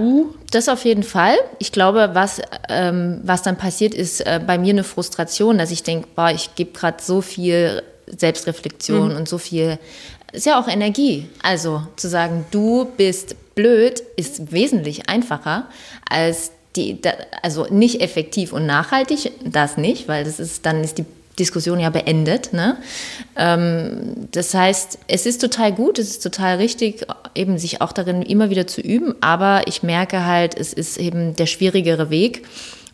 Speaker 2: das auf jeden Fall. Ich glaube, was, ähm, was dann passiert, ist äh, bei mir eine Frustration, dass ich denke, boah, ich gebe gerade so viel Selbstreflexion mhm. und so viel ist ja auch Energie. Also zu sagen, du bist blöd, ist wesentlich einfacher als die, also nicht effektiv und nachhaltig, das nicht, weil das ist, dann ist die Diskussion ja beendet. Ne? Ähm, das heißt, es ist total gut, es ist total richtig, eben sich auch darin immer wieder zu üben, aber ich merke halt, es ist eben der schwierigere Weg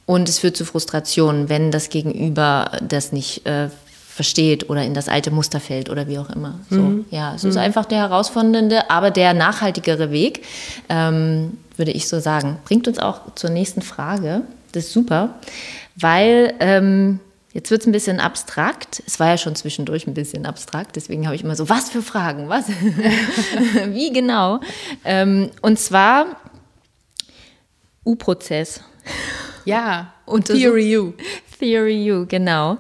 Speaker 2: und es führt zu Frustrationen, wenn das Gegenüber das nicht äh, versteht oder in das alte Muster fällt oder wie auch immer. So, mhm. ja, es ist mhm. einfach der herausfordernde, aber der nachhaltigere Weg, ähm, würde ich so sagen. Bringt uns auch zur nächsten Frage. Das ist super, weil ähm, jetzt wird es ein bisschen abstrakt. Es war ja schon zwischendurch ein bisschen abstrakt, deswegen habe ich immer so, was für Fragen, was? wie genau? Ähm, und zwar U-Prozess.
Speaker 1: Ja,
Speaker 2: und
Speaker 1: Theory U.
Speaker 2: Theory U, genau.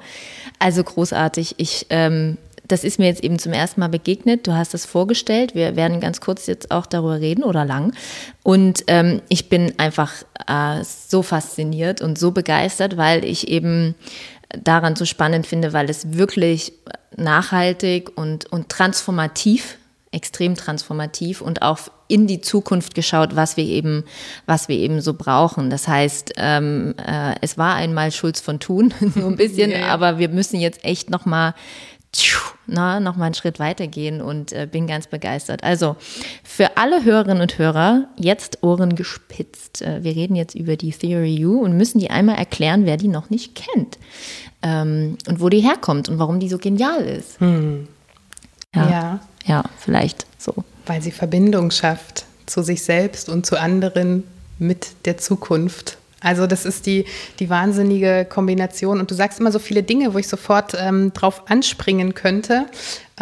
Speaker 2: Also großartig. Ich, ähm, das ist mir jetzt eben zum ersten Mal begegnet. Du hast das vorgestellt. Wir werden ganz kurz jetzt auch darüber reden oder lang. Und ähm, ich bin einfach äh, so fasziniert und so begeistert, weil ich eben daran so spannend finde, weil es wirklich nachhaltig und, und transformativ extrem transformativ und auch in die Zukunft geschaut, was wir eben, was wir eben so brauchen. Das heißt, ähm, äh, es war einmal Schulz von Thun, so ein bisschen, ja. aber wir müssen jetzt echt noch mal na, noch mal einen Schritt weitergehen und äh, bin ganz begeistert. Also für alle Hörerinnen und Hörer jetzt Ohren gespitzt. Äh, wir reden jetzt über die Theory U und müssen die einmal erklären, wer die noch nicht kennt ähm, und wo die herkommt und warum die so genial ist.
Speaker 1: Hm.
Speaker 2: Ja. ja. Ja, vielleicht so.
Speaker 1: Weil sie Verbindung schafft zu sich selbst und zu anderen mit der Zukunft. Also das ist die, die wahnsinnige Kombination. Und du sagst immer so viele Dinge, wo ich sofort ähm, drauf anspringen könnte.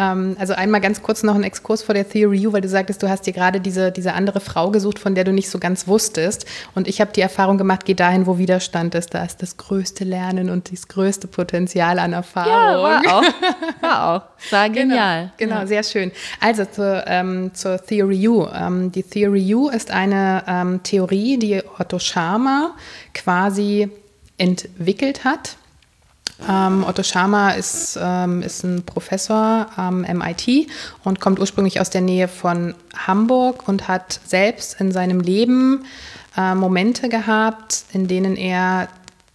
Speaker 1: Ähm, also einmal ganz kurz noch ein Exkurs vor der Theory U, weil du sagtest, du hast dir gerade diese, diese andere Frau gesucht, von der du nicht so ganz wusstest. Und ich habe die Erfahrung gemacht, geh dahin, wo Widerstand ist. Da ist das größte Lernen und das größte Potenzial an Erfahrung. Ja,
Speaker 2: war auch. War auch. War genau, genial.
Speaker 1: Genau, genau sehr schön. Also zur, ähm, zur Theory U. Ähm, die Theory U ist eine ähm, Theorie, die Otto Scharmer quasi entwickelt hat ähm, Otto Schama ist, ähm, ist ein Professor am MIT und kommt ursprünglich aus der Nähe von Hamburg und hat selbst in seinem Leben äh, Momente gehabt, in denen er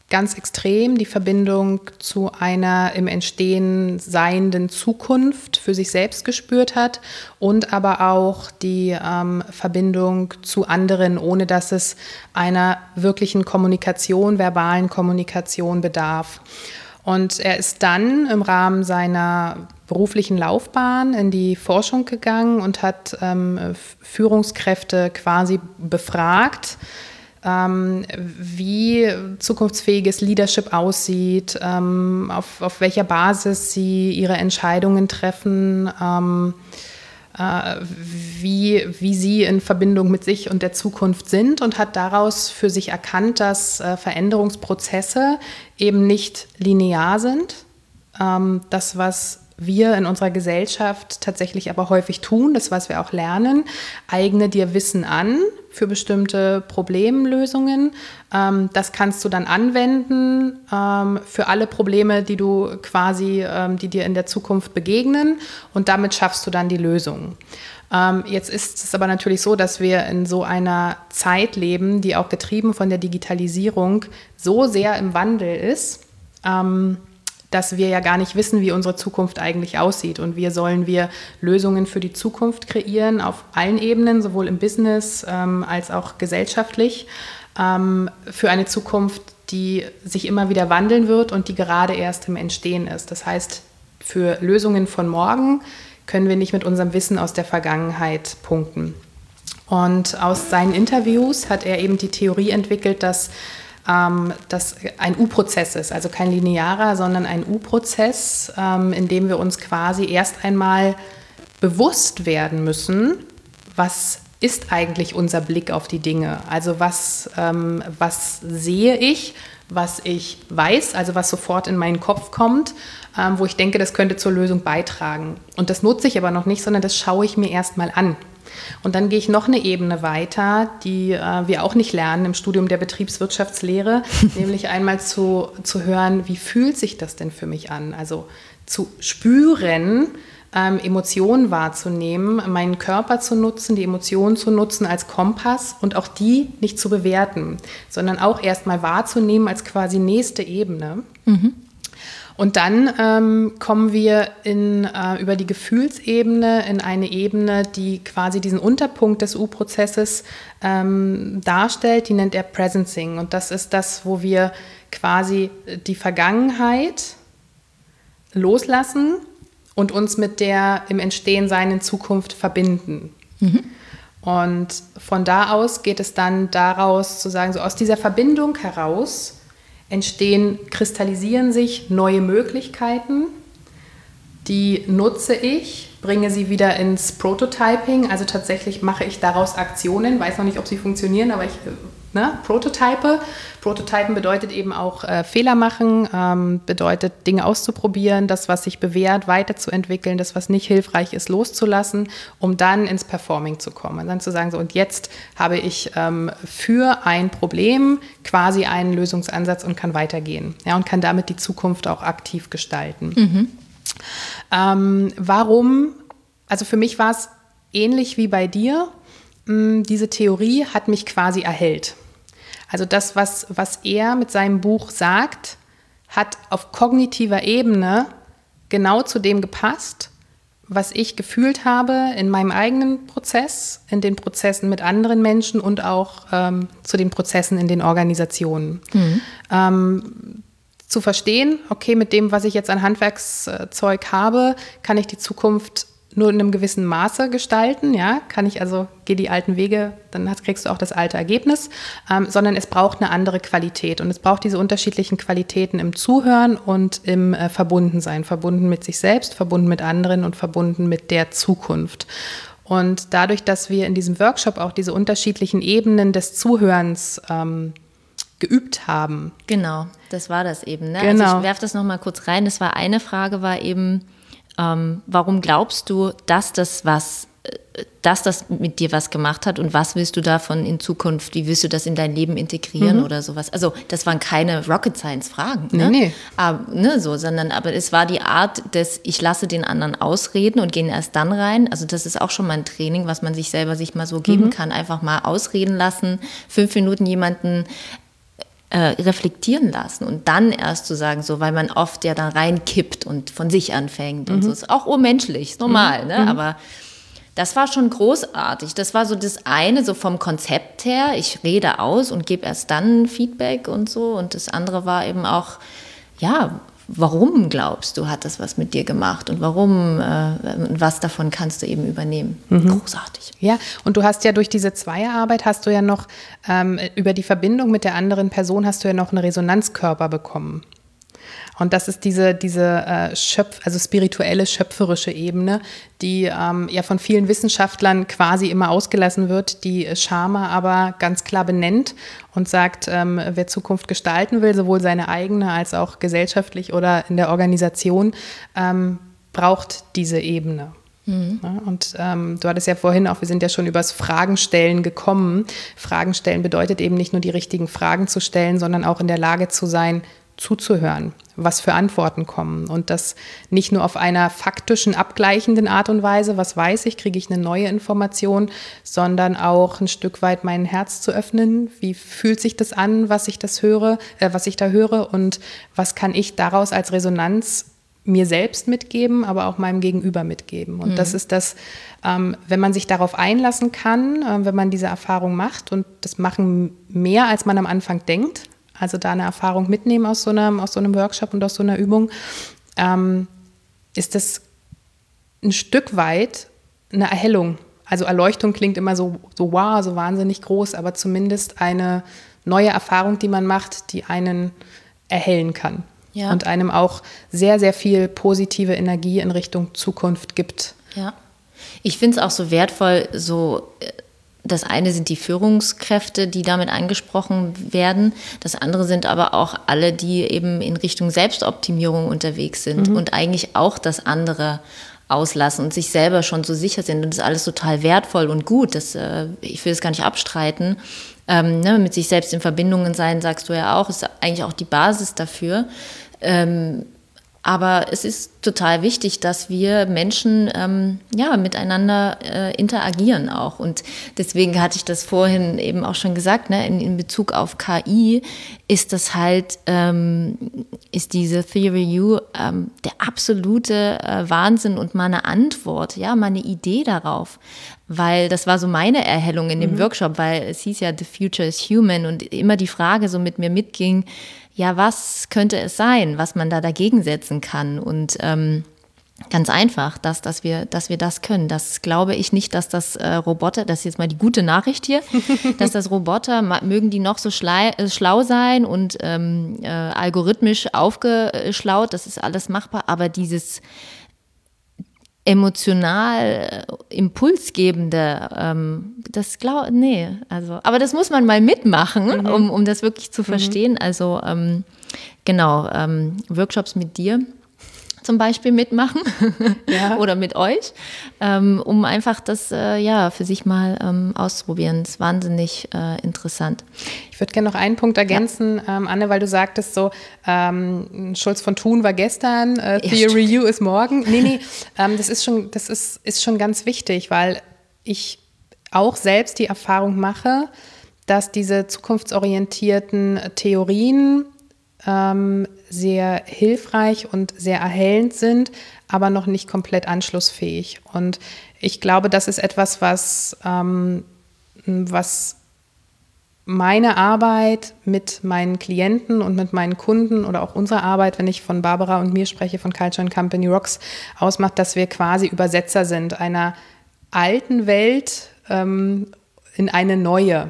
Speaker 1: ganz extrem die Verbindung zu einer im Entstehen seienden Zukunft für sich selbst gespürt hat und aber auch die ähm, Verbindung zu anderen, ohne dass es einer wirklichen Kommunikation, verbalen Kommunikation bedarf. Und er ist dann im Rahmen seiner beruflichen Laufbahn in die Forschung gegangen und hat ähm, Führungskräfte quasi befragt, ähm, wie zukunftsfähiges Leadership aussieht, ähm, auf, auf welcher Basis sie ihre Entscheidungen treffen ähm, äh, wie, wie sie in Verbindung mit sich und der Zukunft sind und hat daraus für sich erkannt, dass äh, Veränderungsprozesse eben nicht linear sind. Ähm, das, was wir in unserer Gesellschaft tatsächlich aber häufig tun, das was wir auch lernen, eigne dir Wissen an für bestimmte Problemlösungen. Ähm, das kannst du dann anwenden ähm, für alle Probleme, die du quasi, ähm, die dir in der Zukunft begegnen und damit schaffst du dann die Lösung. Jetzt ist es aber natürlich so, dass wir in so einer Zeit leben, die auch getrieben von der Digitalisierung so sehr im Wandel ist dass wir ja gar nicht wissen, wie unsere Zukunft eigentlich aussieht. Und wie sollen wir Lösungen für die Zukunft kreieren auf allen Ebenen, sowohl im Business ähm, als auch gesellschaftlich, ähm, für eine Zukunft, die sich immer wieder wandeln wird und die gerade erst im Entstehen ist. Das heißt, für Lösungen von morgen können wir nicht mit unserem Wissen aus der Vergangenheit punkten. Und aus seinen Interviews hat er eben die Theorie entwickelt, dass ähm, das ein U-Prozess ist, also kein linearer, sondern ein U-Prozess, ähm, in dem wir uns quasi erst einmal bewusst werden müssen, was ist eigentlich unser Blick auf die Dinge? Also was, ähm, was sehe ich, was ich weiß, also was sofort in meinen Kopf kommt, ähm, wo ich denke, das könnte zur Lösung beitragen. Und das nutze ich aber noch nicht, sondern das schaue ich mir erst mal an. Und dann gehe ich noch eine Ebene weiter, die äh, wir auch nicht lernen im Studium der Betriebswirtschaftslehre, nämlich einmal zu, zu hören, wie fühlt sich das denn für mich an? Also zu spüren, ähm, Emotionen wahrzunehmen, meinen Körper zu nutzen, die Emotionen zu nutzen als Kompass und auch die nicht zu bewerten, sondern auch erstmal wahrzunehmen als quasi nächste Ebene. Mhm. Und dann ähm, kommen wir in, äh, über die Gefühlsebene in eine Ebene, die quasi diesen Unterpunkt des U-Prozesses ähm, darstellt. Die nennt er Presencing. Und das ist das, wo wir quasi die Vergangenheit loslassen und uns mit der im Entstehen seinen Zukunft verbinden. Mhm. Und von da aus geht es dann daraus zu sagen, so aus dieser Verbindung heraus entstehen, kristallisieren sich neue Möglichkeiten. Die nutze ich, bringe sie wieder ins Prototyping. Also tatsächlich mache ich daraus Aktionen. Weiß noch nicht, ob sie funktionieren, aber ich ne, Prototype. Prototypen bedeutet eben auch äh, Fehler machen, ähm, bedeutet Dinge auszuprobieren, das, was sich bewährt, weiterzuentwickeln, das, was nicht hilfreich ist, loszulassen, um dann ins Performing zu kommen. Und dann zu sagen, so und jetzt habe ich ähm, für ein Problem quasi einen Lösungsansatz und kann weitergehen. Ja, und kann damit die Zukunft auch aktiv gestalten. Mhm. Ähm, warum? Also für mich war es ähnlich wie bei dir. Hm, diese Theorie hat mich quasi erhellt. Also das, was, was er mit seinem Buch sagt, hat auf kognitiver Ebene genau zu dem gepasst, was ich gefühlt habe in meinem eigenen Prozess, in den Prozessen mit anderen Menschen und auch ähm, zu den Prozessen in den Organisationen. Mhm. Ähm, zu verstehen, okay, mit dem, was ich jetzt an Handwerkszeug habe, kann ich die Zukunft nur in einem gewissen Maße gestalten, ja, kann ich also, gehe die alten Wege, dann kriegst du auch das alte Ergebnis, ähm, sondern es braucht eine andere Qualität und es braucht diese unterschiedlichen Qualitäten im Zuhören und im äh, Verbundensein, verbunden mit sich selbst, verbunden mit anderen und verbunden mit der Zukunft. Und dadurch, dass wir in diesem Workshop auch diese unterschiedlichen Ebenen des Zuhörens ähm, geübt haben.
Speaker 2: Genau, das war das eben. Ne? Genau. Also ich werfe das nochmal kurz rein. Das war eine Frage, war eben, ähm, warum glaubst du, dass das was, äh, dass das mit dir was gemacht hat und was willst du davon in Zukunft, wie willst du das in dein Leben integrieren mhm. oder sowas? Also das waren keine Rocket Science Fragen, ne? Nee, nee. Aber, ne, so, sondern aber es war die Art des, ich lasse den anderen ausreden und gehe erst dann rein. Also das ist auch schon mal ein Training, was man sich selber sich mal so geben mhm. kann, einfach mal ausreden lassen, fünf Minuten jemanden äh, reflektieren lassen und dann erst zu sagen, so, weil man oft ja dann reinkippt und von sich anfängt mhm. und so. Ist auch urmenschlich, ist normal, mhm. ne? Mhm. Aber das war schon großartig. Das war so das eine, so vom Konzept her. Ich rede aus und gebe erst dann Feedback und so. Und das andere war eben auch, ja, warum glaubst du, hat das was mit dir gemacht und warum, äh, was davon kannst du eben übernehmen. Mhm. Großartig.
Speaker 1: Ja, und du hast ja durch diese Zweierarbeit hast du ja noch ähm, über die Verbindung mit der anderen Person hast du ja noch einen Resonanzkörper bekommen. Und das ist diese, diese äh, Schöpf, also spirituelle, schöpferische Ebene, die ähm, ja von vielen Wissenschaftlern quasi immer ausgelassen wird, die Schama aber ganz klar benennt und sagt, ähm, wer Zukunft gestalten will, sowohl seine eigene als auch gesellschaftlich oder in der Organisation, ähm, braucht diese Ebene. Mhm. Ja, und ähm, du hattest ja vorhin auch, wir sind ja schon übers Fragenstellen gekommen. Fragen stellen bedeutet eben nicht nur die richtigen Fragen zu stellen, sondern auch in der Lage zu sein, zuzuhören, was für Antworten kommen. Und das nicht nur auf einer faktischen, abgleichenden Art und Weise, was weiß ich, kriege ich eine neue Information, sondern auch ein Stück weit mein Herz zu öffnen. Wie fühlt sich das an, was ich das höre, äh, was ich da höre und was kann ich daraus als Resonanz mir selbst mitgeben, aber auch meinem Gegenüber mitgeben. Und mhm. das ist das, ähm, wenn man sich darauf einlassen kann, äh, wenn man diese Erfahrung macht und das machen mehr, als man am Anfang denkt, also da eine Erfahrung mitnehmen aus so einem, aus so einem Workshop und aus so einer Übung, ähm, ist das ein Stück weit eine Erhellung. Also Erleuchtung klingt immer so, so wow, so wahnsinnig groß, aber zumindest eine neue Erfahrung, die man macht, die einen erhellen kann ja. und einem auch sehr, sehr viel positive Energie in Richtung Zukunft gibt.
Speaker 2: Ja. Ich finde es auch so wertvoll, so äh, das eine sind die Führungskräfte, die damit angesprochen werden. Das andere sind aber auch alle, die eben in Richtung Selbstoptimierung unterwegs sind mhm. und eigentlich auch das andere auslassen und sich selber schon so sicher sind. Und das ist alles total wertvoll und gut. Das, äh, ich will es gar nicht abstreiten. Ähm, ne, mit sich selbst in Verbindungen sein, sagst du ja auch, ist eigentlich auch die Basis dafür. Ähm, aber es ist total wichtig, dass wir Menschen ähm, ja, miteinander äh, interagieren auch. Und deswegen hatte ich das vorhin eben auch schon gesagt, ne, in, in Bezug auf KI ist das halt, ähm, ist diese Theory U ähm, der absolute äh, Wahnsinn und meine Antwort, ja, meine Idee darauf. Weil das war so meine Erhellung in dem mhm. Workshop, weil es hieß ja, The Future is Human und immer die Frage so mit mir mitging, ja, was könnte es sein, was man da dagegen setzen kann? Und ähm, Ganz einfach, dass, dass, wir, dass wir das können. Das glaube ich nicht, dass das äh, Roboter, das ist jetzt mal die gute Nachricht hier, dass das Roboter, mögen die noch so äh, schlau sein und ähm, äh, algorithmisch aufgeschlaut, das ist alles machbar, aber dieses emotional äh, impulsgebende, ähm, das glaube nee, also, aber das muss man mal mitmachen, mhm. um, um das wirklich zu mhm. verstehen. Mhm. Also ähm, genau, ähm, Workshops mit dir zum Beispiel mitmachen ja. oder mit euch, ähm, um einfach das äh, ja für sich mal ähm, auszuprobieren. Das ist wahnsinnig äh, interessant.
Speaker 1: Ich würde gerne noch einen Punkt ergänzen, ja. ähm, Anne, weil du sagtest so, ähm, Schulz von Thun war gestern, äh, Theory ja, U ist morgen. Nee, nee, ähm, das ist schon, das ist, ist schon ganz wichtig, weil ich auch selbst die Erfahrung mache, dass diese zukunftsorientierten Theorien ähm, sehr hilfreich und sehr erhellend sind, aber noch nicht komplett anschlussfähig. Und ich glaube, das ist etwas, was, ähm, was meine Arbeit mit meinen Klienten und mit meinen Kunden oder auch unsere Arbeit, wenn ich von Barbara und mir spreche, von Culture and Company Rocks, ausmacht, dass wir quasi Übersetzer sind einer alten Welt ähm, in eine neue.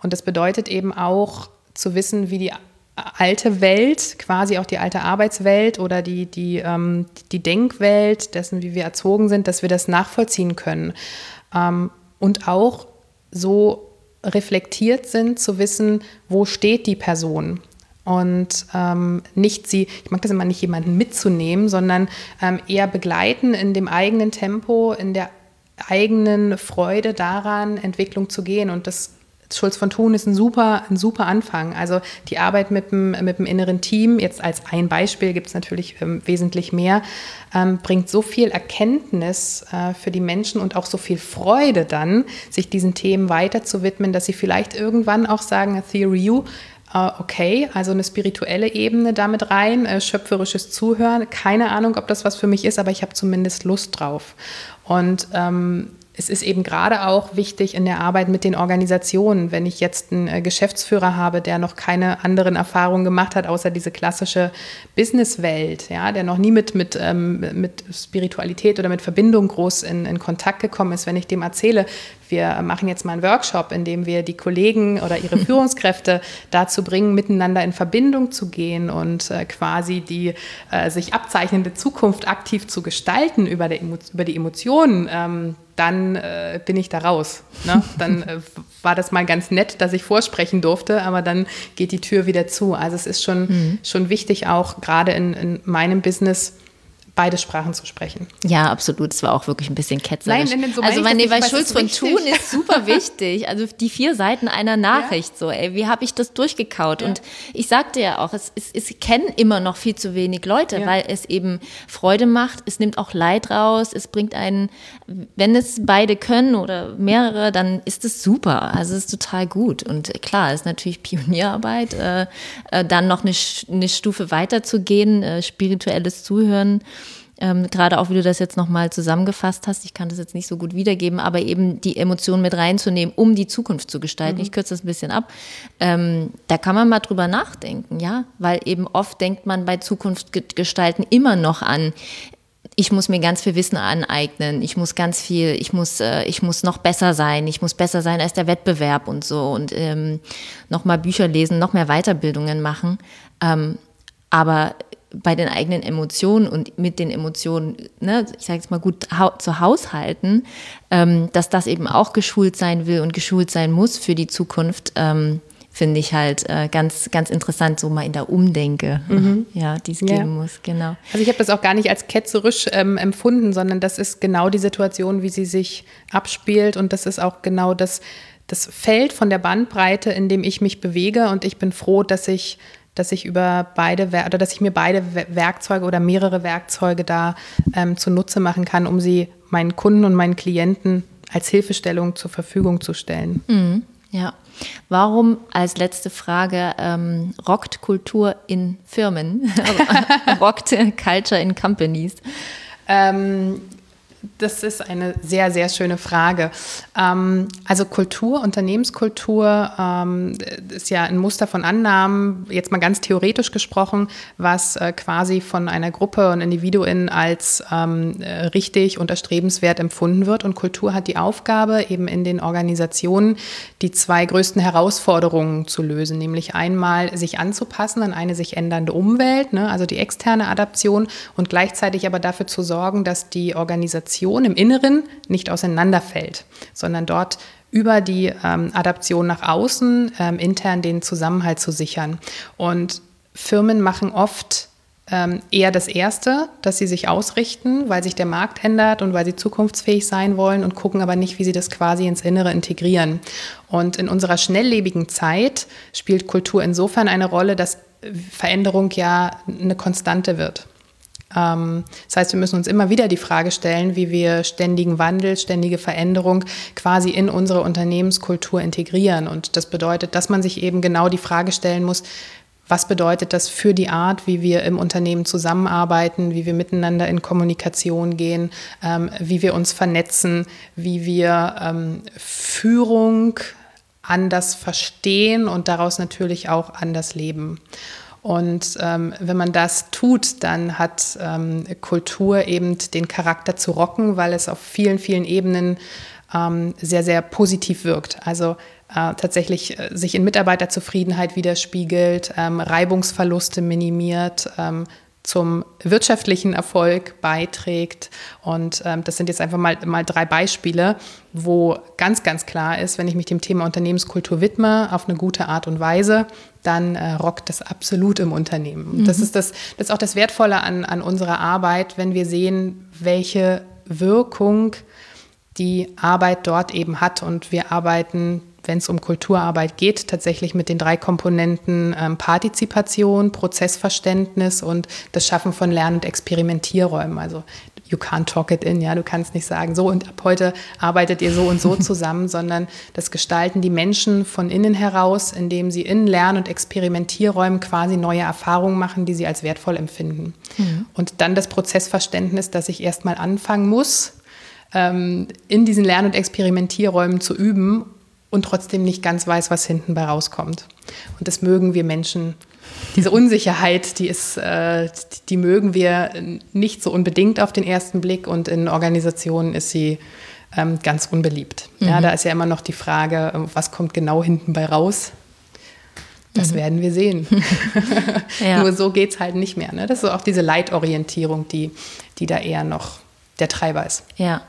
Speaker 1: Und das bedeutet eben auch zu wissen, wie die alte Welt, quasi auch die alte Arbeitswelt oder die, die, ähm, die Denkwelt dessen, wie wir erzogen sind, dass wir das nachvollziehen können. Ähm, und auch so reflektiert sind, zu wissen, wo steht die Person. Und ähm, nicht sie, ich mag das immer nicht jemanden mitzunehmen, sondern ähm, eher begleiten in dem eigenen Tempo, in der eigenen Freude daran, Entwicklung zu gehen. Und das Schulz von Thun ist ein super, ein super Anfang. Also die Arbeit mit dem, mit dem inneren Team, jetzt als ein Beispiel gibt es natürlich ähm, wesentlich mehr, ähm, bringt so viel Erkenntnis äh, für die Menschen und auch so viel Freude dann, sich diesen Themen weiter zu widmen, dass sie vielleicht irgendwann auch sagen, Theory U, äh, okay, also eine spirituelle Ebene damit rein, äh, schöpferisches Zuhören. Keine Ahnung, ob das was für mich ist, aber ich habe zumindest Lust drauf. Und ähm, es ist eben gerade auch wichtig in der Arbeit mit den Organisationen, wenn ich jetzt einen äh, Geschäftsführer habe, der noch keine anderen Erfahrungen gemacht hat, außer diese klassische Businesswelt, ja, der noch nie mit, mit, ähm, mit Spiritualität oder mit Verbindung groß in, in Kontakt gekommen ist, wenn ich dem erzähle, wir machen jetzt mal einen Workshop, in dem wir die Kollegen oder ihre Führungskräfte dazu bringen, miteinander in Verbindung zu gehen und äh, quasi die äh, sich abzeichnende Zukunft aktiv zu gestalten über, der, über die Emotionen. Ähm, dann äh, bin ich da raus. Ne? Dann äh, war das mal ganz nett, dass ich vorsprechen durfte, aber dann geht die Tür wieder zu. Also es ist schon, mhm. schon wichtig, auch gerade in, in meinem Business beide Sprachen zu sprechen.
Speaker 2: Ja, absolut. Es war auch wirklich ein bisschen ketzerisch. Nein, so also meine, bei Schulz von Thun ist super wichtig. Also die vier Seiten einer Nachricht, ja. so, ey, wie habe ich das durchgekaut? Ja. Und ich sagte ja auch, es, es, es, kennen immer noch viel zu wenig Leute, ja. weil es eben Freude macht, es nimmt auch Leid raus, es bringt einen, wenn es beide können oder mehrere, dann ist es super. Also es ist total gut. Und klar, es ist natürlich Pionierarbeit, äh, äh, dann noch eine, eine Stufe weiter zu gehen, äh, spirituelles Zuhören ähm, gerade auch, wie du das jetzt nochmal zusammengefasst hast, ich kann das jetzt nicht so gut wiedergeben, aber eben die Emotionen mit reinzunehmen, um die Zukunft zu gestalten. Mhm. Ich kürze das ein bisschen ab. Ähm, da kann man mal drüber nachdenken, ja, weil eben oft denkt man bei Zukunft gestalten immer noch an, ich muss mir ganz viel Wissen aneignen, ich muss ganz viel, ich muss, äh, ich muss noch besser sein, ich muss besser sein als der Wettbewerb und so und ähm, noch mal Bücher lesen, noch mehr Weiterbildungen machen. Ähm, aber bei den eigenen Emotionen und mit den Emotionen, ne, ich sage jetzt mal gut, zu haushalten, ähm, dass das eben auch geschult sein will und geschult sein muss für die Zukunft, ähm, finde ich halt äh, ganz, ganz interessant, so mal in der Umdenke, mhm. ja, die es geben ja. muss, genau.
Speaker 1: Also ich habe das auch gar nicht als ketzerisch ähm, empfunden, sondern das ist genau die Situation, wie sie sich abspielt und das ist auch genau das, das Feld von der Bandbreite, in dem ich mich bewege und ich bin froh, dass ich dass ich über beide oder dass ich mir beide Werkzeuge oder mehrere Werkzeuge da ähm, zunutze machen kann, um sie meinen Kunden und meinen Klienten als Hilfestellung zur Verfügung zu stellen.
Speaker 2: Mhm, ja. Warum als letzte Frage ähm, rockt Kultur in Firmen? rockt Culture in Companies?
Speaker 1: Ähm, das ist eine sehr, sehr schöne Frage. Ähm, also Kultur, Unternehmenskultur ähm, ist ja ein Muster von Annahmen, jetzt mal ganz theoretisch gesprochen, was äh, quasi von einer Gruppe und Individuen als ähm, äh, richtig und erstrebenswert empfunden wird. Und Kultur hat die Aufgabe, eben in den Organisationen die zwei größten Herausforderungen zu lösen, nämlich einmal sich anzupassen an eine sich ändernde Umwelt, ne, also die externe Adaption und gleichzeitig aber dafür zu sorgen, dass die Organisation Adaption im Inneren nicht auseinanderfällt, sondern dort über die ähm, Adaption nach außen ähm, intern den Zusammenhalt zu sichern. Und Firmen machen oft ähm, eher das Erste, dass sie sich ausrichten, weil sich der Markt ändert und weil sie zukunftsfähig sein wollen und gucken aber nicht, wie sie das quasi ins Innere integrieren. Und in unserer schnelllebigen Zeit spielt Kultur insofern eine Rolle, dass Veränderung ja eine Konstante wird. Ähm, das heißt, wir müssen uns immer wieder die Frage stellen, wie wir ständigen Wandel, ständige Veränderung quasi in unsere Unternehmenskultur integrieren. Und das bedeutet, dass man sich eben genau die Frage stellen muss, was bedeutet das für die Art, wie wir im Unternehmen zusammenarbeiten, wie wir miteinander in Kommunikation gehen, ähm, wie wir uns vernetzen, wie wir ähm, Führung anders verstehen und daraus natürlich auch anders leben. Und ähm, wenn man das tut, dann hat ähm, Kultur eben den Charakter zu rocken, weil es auf vielen, vielen Ebenen ähm, sehr, sehr positiv wirkt. Also äh, tatsächlich äh, sich in Mitarbeiterzufriedenheit widerspiegelt, ähm, Reibungsverluste minimiert, ähm, zum wirtschaftlichen Erfolg beiträgt. Und ähm, das sind jetzt einfach mal, mal drei Beispiele, wo ganz, ganz klar ist, wenn ich mich dem Thema Unternehmenskultur widme, auf eine gute Art und Weise, dann äh, rockt das absolut im Unternehmen. Mhm. Das, ist das, das ist auch das Wertvolle an, an unserer Arbeit, wenn wir sehen, welche Wirkung die Arbeit dort eben hat. Und wir arbeiten wenn es um Kulturarbeit geht, tatsächlich mit den drei Komponenten ähm, Partizipation, Prozessverständnis und das Schaffen von Lern- und Experimentierräumen. Also you can't talk it in, ja, du kannst nicht sagen, so und ab heute arbeitet ihr so und so zusammen, sondern das gestalten die Menschen von innen heraus, indem sie in Lern- und Experimentierräumen quasi neue Erfahrungen machen, die sie als wertvoll empfinden. Mhm. Und dann das Prozessverständnis, dass ich erstmal anfangen muss, ähm, in diesen Lern- und Experimentierräumen zu üben und trotzdem nicht ganz weiß, was hinten bei rauskommt. Und das mögen wir Menschen. Diese Unsicherheit, die ist, äh, die mögen wir nicht so unbedingt auf den ersten Blick und in Organisationen ist sie ähm, ganz unbeliebt. Mhm. Ja, da ist ja immer noch die Frage, was kommt genau hinten bei raus? Das mhm. werden wir sehen. ja. Nur so geht es halt nicht mehr. Ne? Das ist auch diese Leitorientierung, die, die da eher noch der Treiber ist.
Speaker 2: Ja,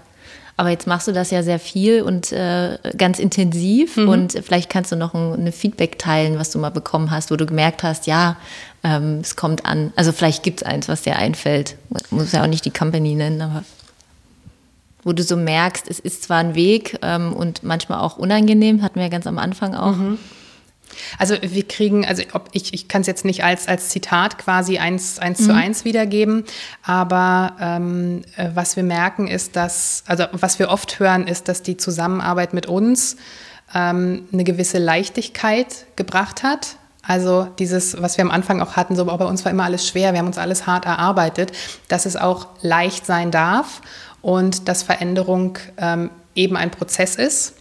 Speaker 2: Aber jetzt machst du das ja sehr viel und äh, ganz intensiv mhm. und vielleicht kannst du noch ein, eine Feedback teilen, was du mal bekommen hast, wo du gemerkt hast, ja, ähm, es kommt an. Also vielleicht gibt es eins, was dir einfällt. Muss ja auch nicht die Company nennen, aber wo du so merkst, es ist zwar ein Weg ähm, und manchmal auch unangenehm, hatten wir ja ganz am Anfang auch. Mhm.
Speaker 1: Also wir kriegen, also ob ich, ich kann es jetzt nicht als, als Zitat quasi eins, eins mhm. zu eins wiedergeben, aber ähm, äh, was wir merken ist, dass, also was wir oft hören, ist, dass die Zusammenarbeit mit uns ähm, eine gewisse Leichtigkeit gebracht hat. Also dieses, was wir am Anfang auch hatten, so bei uns war immer alles schwer, wir haben uns alles hart erarbeitet, dass es auch leicht sein darf und dass Veränderung ähm, eben ein Prozess ist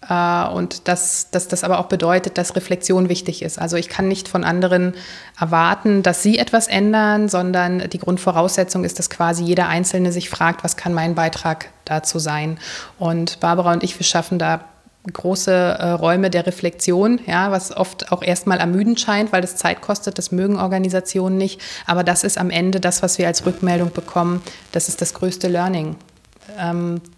Speaker 1: und dass, dass das aber auch bedeutet, dass Reflexion wichtig ist. Also ich kann nicht von anderen erwarten, dass sie etwas ändern, sondern die Grundvoraussetzung ist, dass quasi jeder Einzelne sich fragt, was kann mein Beitrag dazu sein. Und Barbara und ich, wir schaffen da große äh, Räume der Reflexion, ja, was oft auch erstmal ermüdend scheint, weil das Zeit kostet, das mögen Organisationen nicht. Aber das ist am Ende das, was wir als Rückmeldung bekommen. Das ist das größte Learning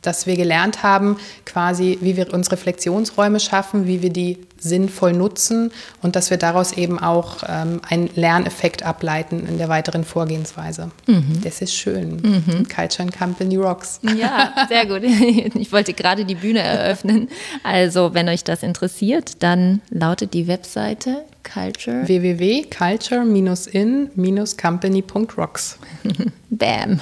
Speaker 1: dass wir gelernt haben, quasi, wie wir uns Reflexionsräume schaffen, wie wir die sinnvoll nutzen und dass wir daraus eben auch ähm, einen Lerneffekt ableiten in der weiteren Vorgehensweise. Mhm. Das ist schön. Mhm. Culture and Company Rocks.
Speaker 2: Ja, sehr gut. Ich wollte gerade die Bühne eröffnen. Also, wenn euch das interessiert, dann lautet die Webseite
Speaker 1: Culture www.culture-in-company.rocks.
Speaker 2: Bam.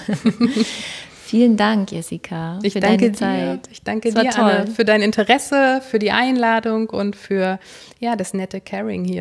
Speaker 2: Vielen Dank, Jessica,
Speaker 1: ich für danke deine Zeit. Dir. Ich danke dir, toll. Anne, für dein Interesse, für die Einladung und für ja, das nette Caring hier.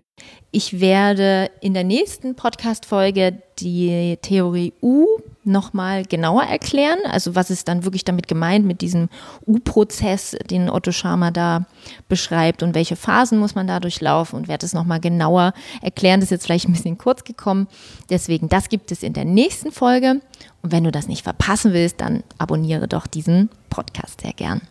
Speaker 2: Ich werde in der nächsten Podcast-Folge die Theorie U nochmal genauer erklären. Also was ist dann wirklich damit gemeint mit diesem U-Prozess, den Otto Schama da beschreibt und welche Phasen muss man da durchlaufen und werde es nochmal genauer erklären. Das ist jetzt vielleicht ein bisschen kurz gekommen. Deswegen, das gibt es in der nächsten Folge. Und wenn du das nicht verpassen willst, dann abonniere doch diesen Podcast sehr gern.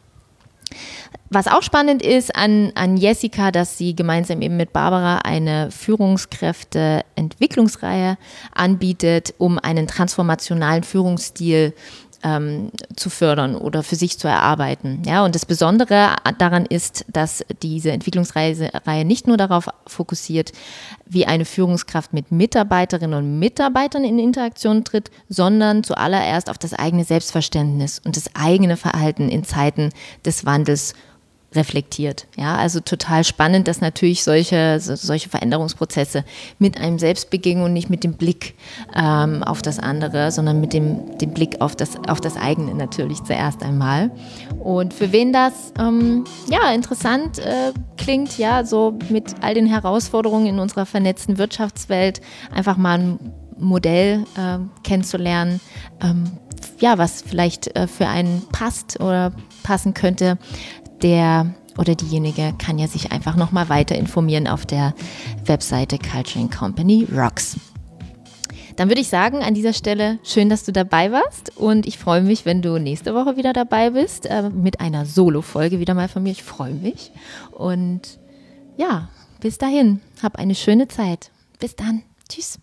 Speaker 2: Was auch spannend ist an, an Jessica, dass sie gemeinsam eben mit Barbara eine Führungskräfte-Entwicklungsreihe anbietet, um einen transformationalen Führungsstil ähm, zu fördern oder für sich zu erarbeiten. Ja, und das Besondere daran ist, dass diese Entwicklungsreihe nicht nur darauf fokussiert, wie eine Führungskraft mit Mitarbeiterinnen und Mitarbeitern in Interaktion tritt, sondern zuallererst auf das eigene Selbstverständnis und das eigene Verhalten in Zeiten des Wandels reflektiert. Ja, also total spannend, dass natürlich solche, solche Veränderungsprozesse mit einem selbst beginnen und nicht mit dem Blick ähm, auf das andere, sondern mit dem, dem Blick auf das, auf das eigene natürlich zuerst einmal. Und für wen das ähm, ja interessant äh, klingt, ja, so mit all den Herausforderungen in unserer vernetzten Wirtschaftswelt einfach mal ein Modell äh, kennenzulernen, ähm, ja, was vielleicht äh, für einen passt oder passen könnte, der oder diejenige kann ja sich einfach nochmal weiter informieren auf der Webseite Culturing Company Rocks. Dann würde ich sagen, an dieser Stelle schön, dass du dabei warst und ich freue mich, wenn du nächste Woche wieder dabei bist äh, mit einer Solo-Folge wieder mal von mir. Ich freue mich und ja, bis dahin, hab eine schöne Zeit. Bis dann. Tschüss.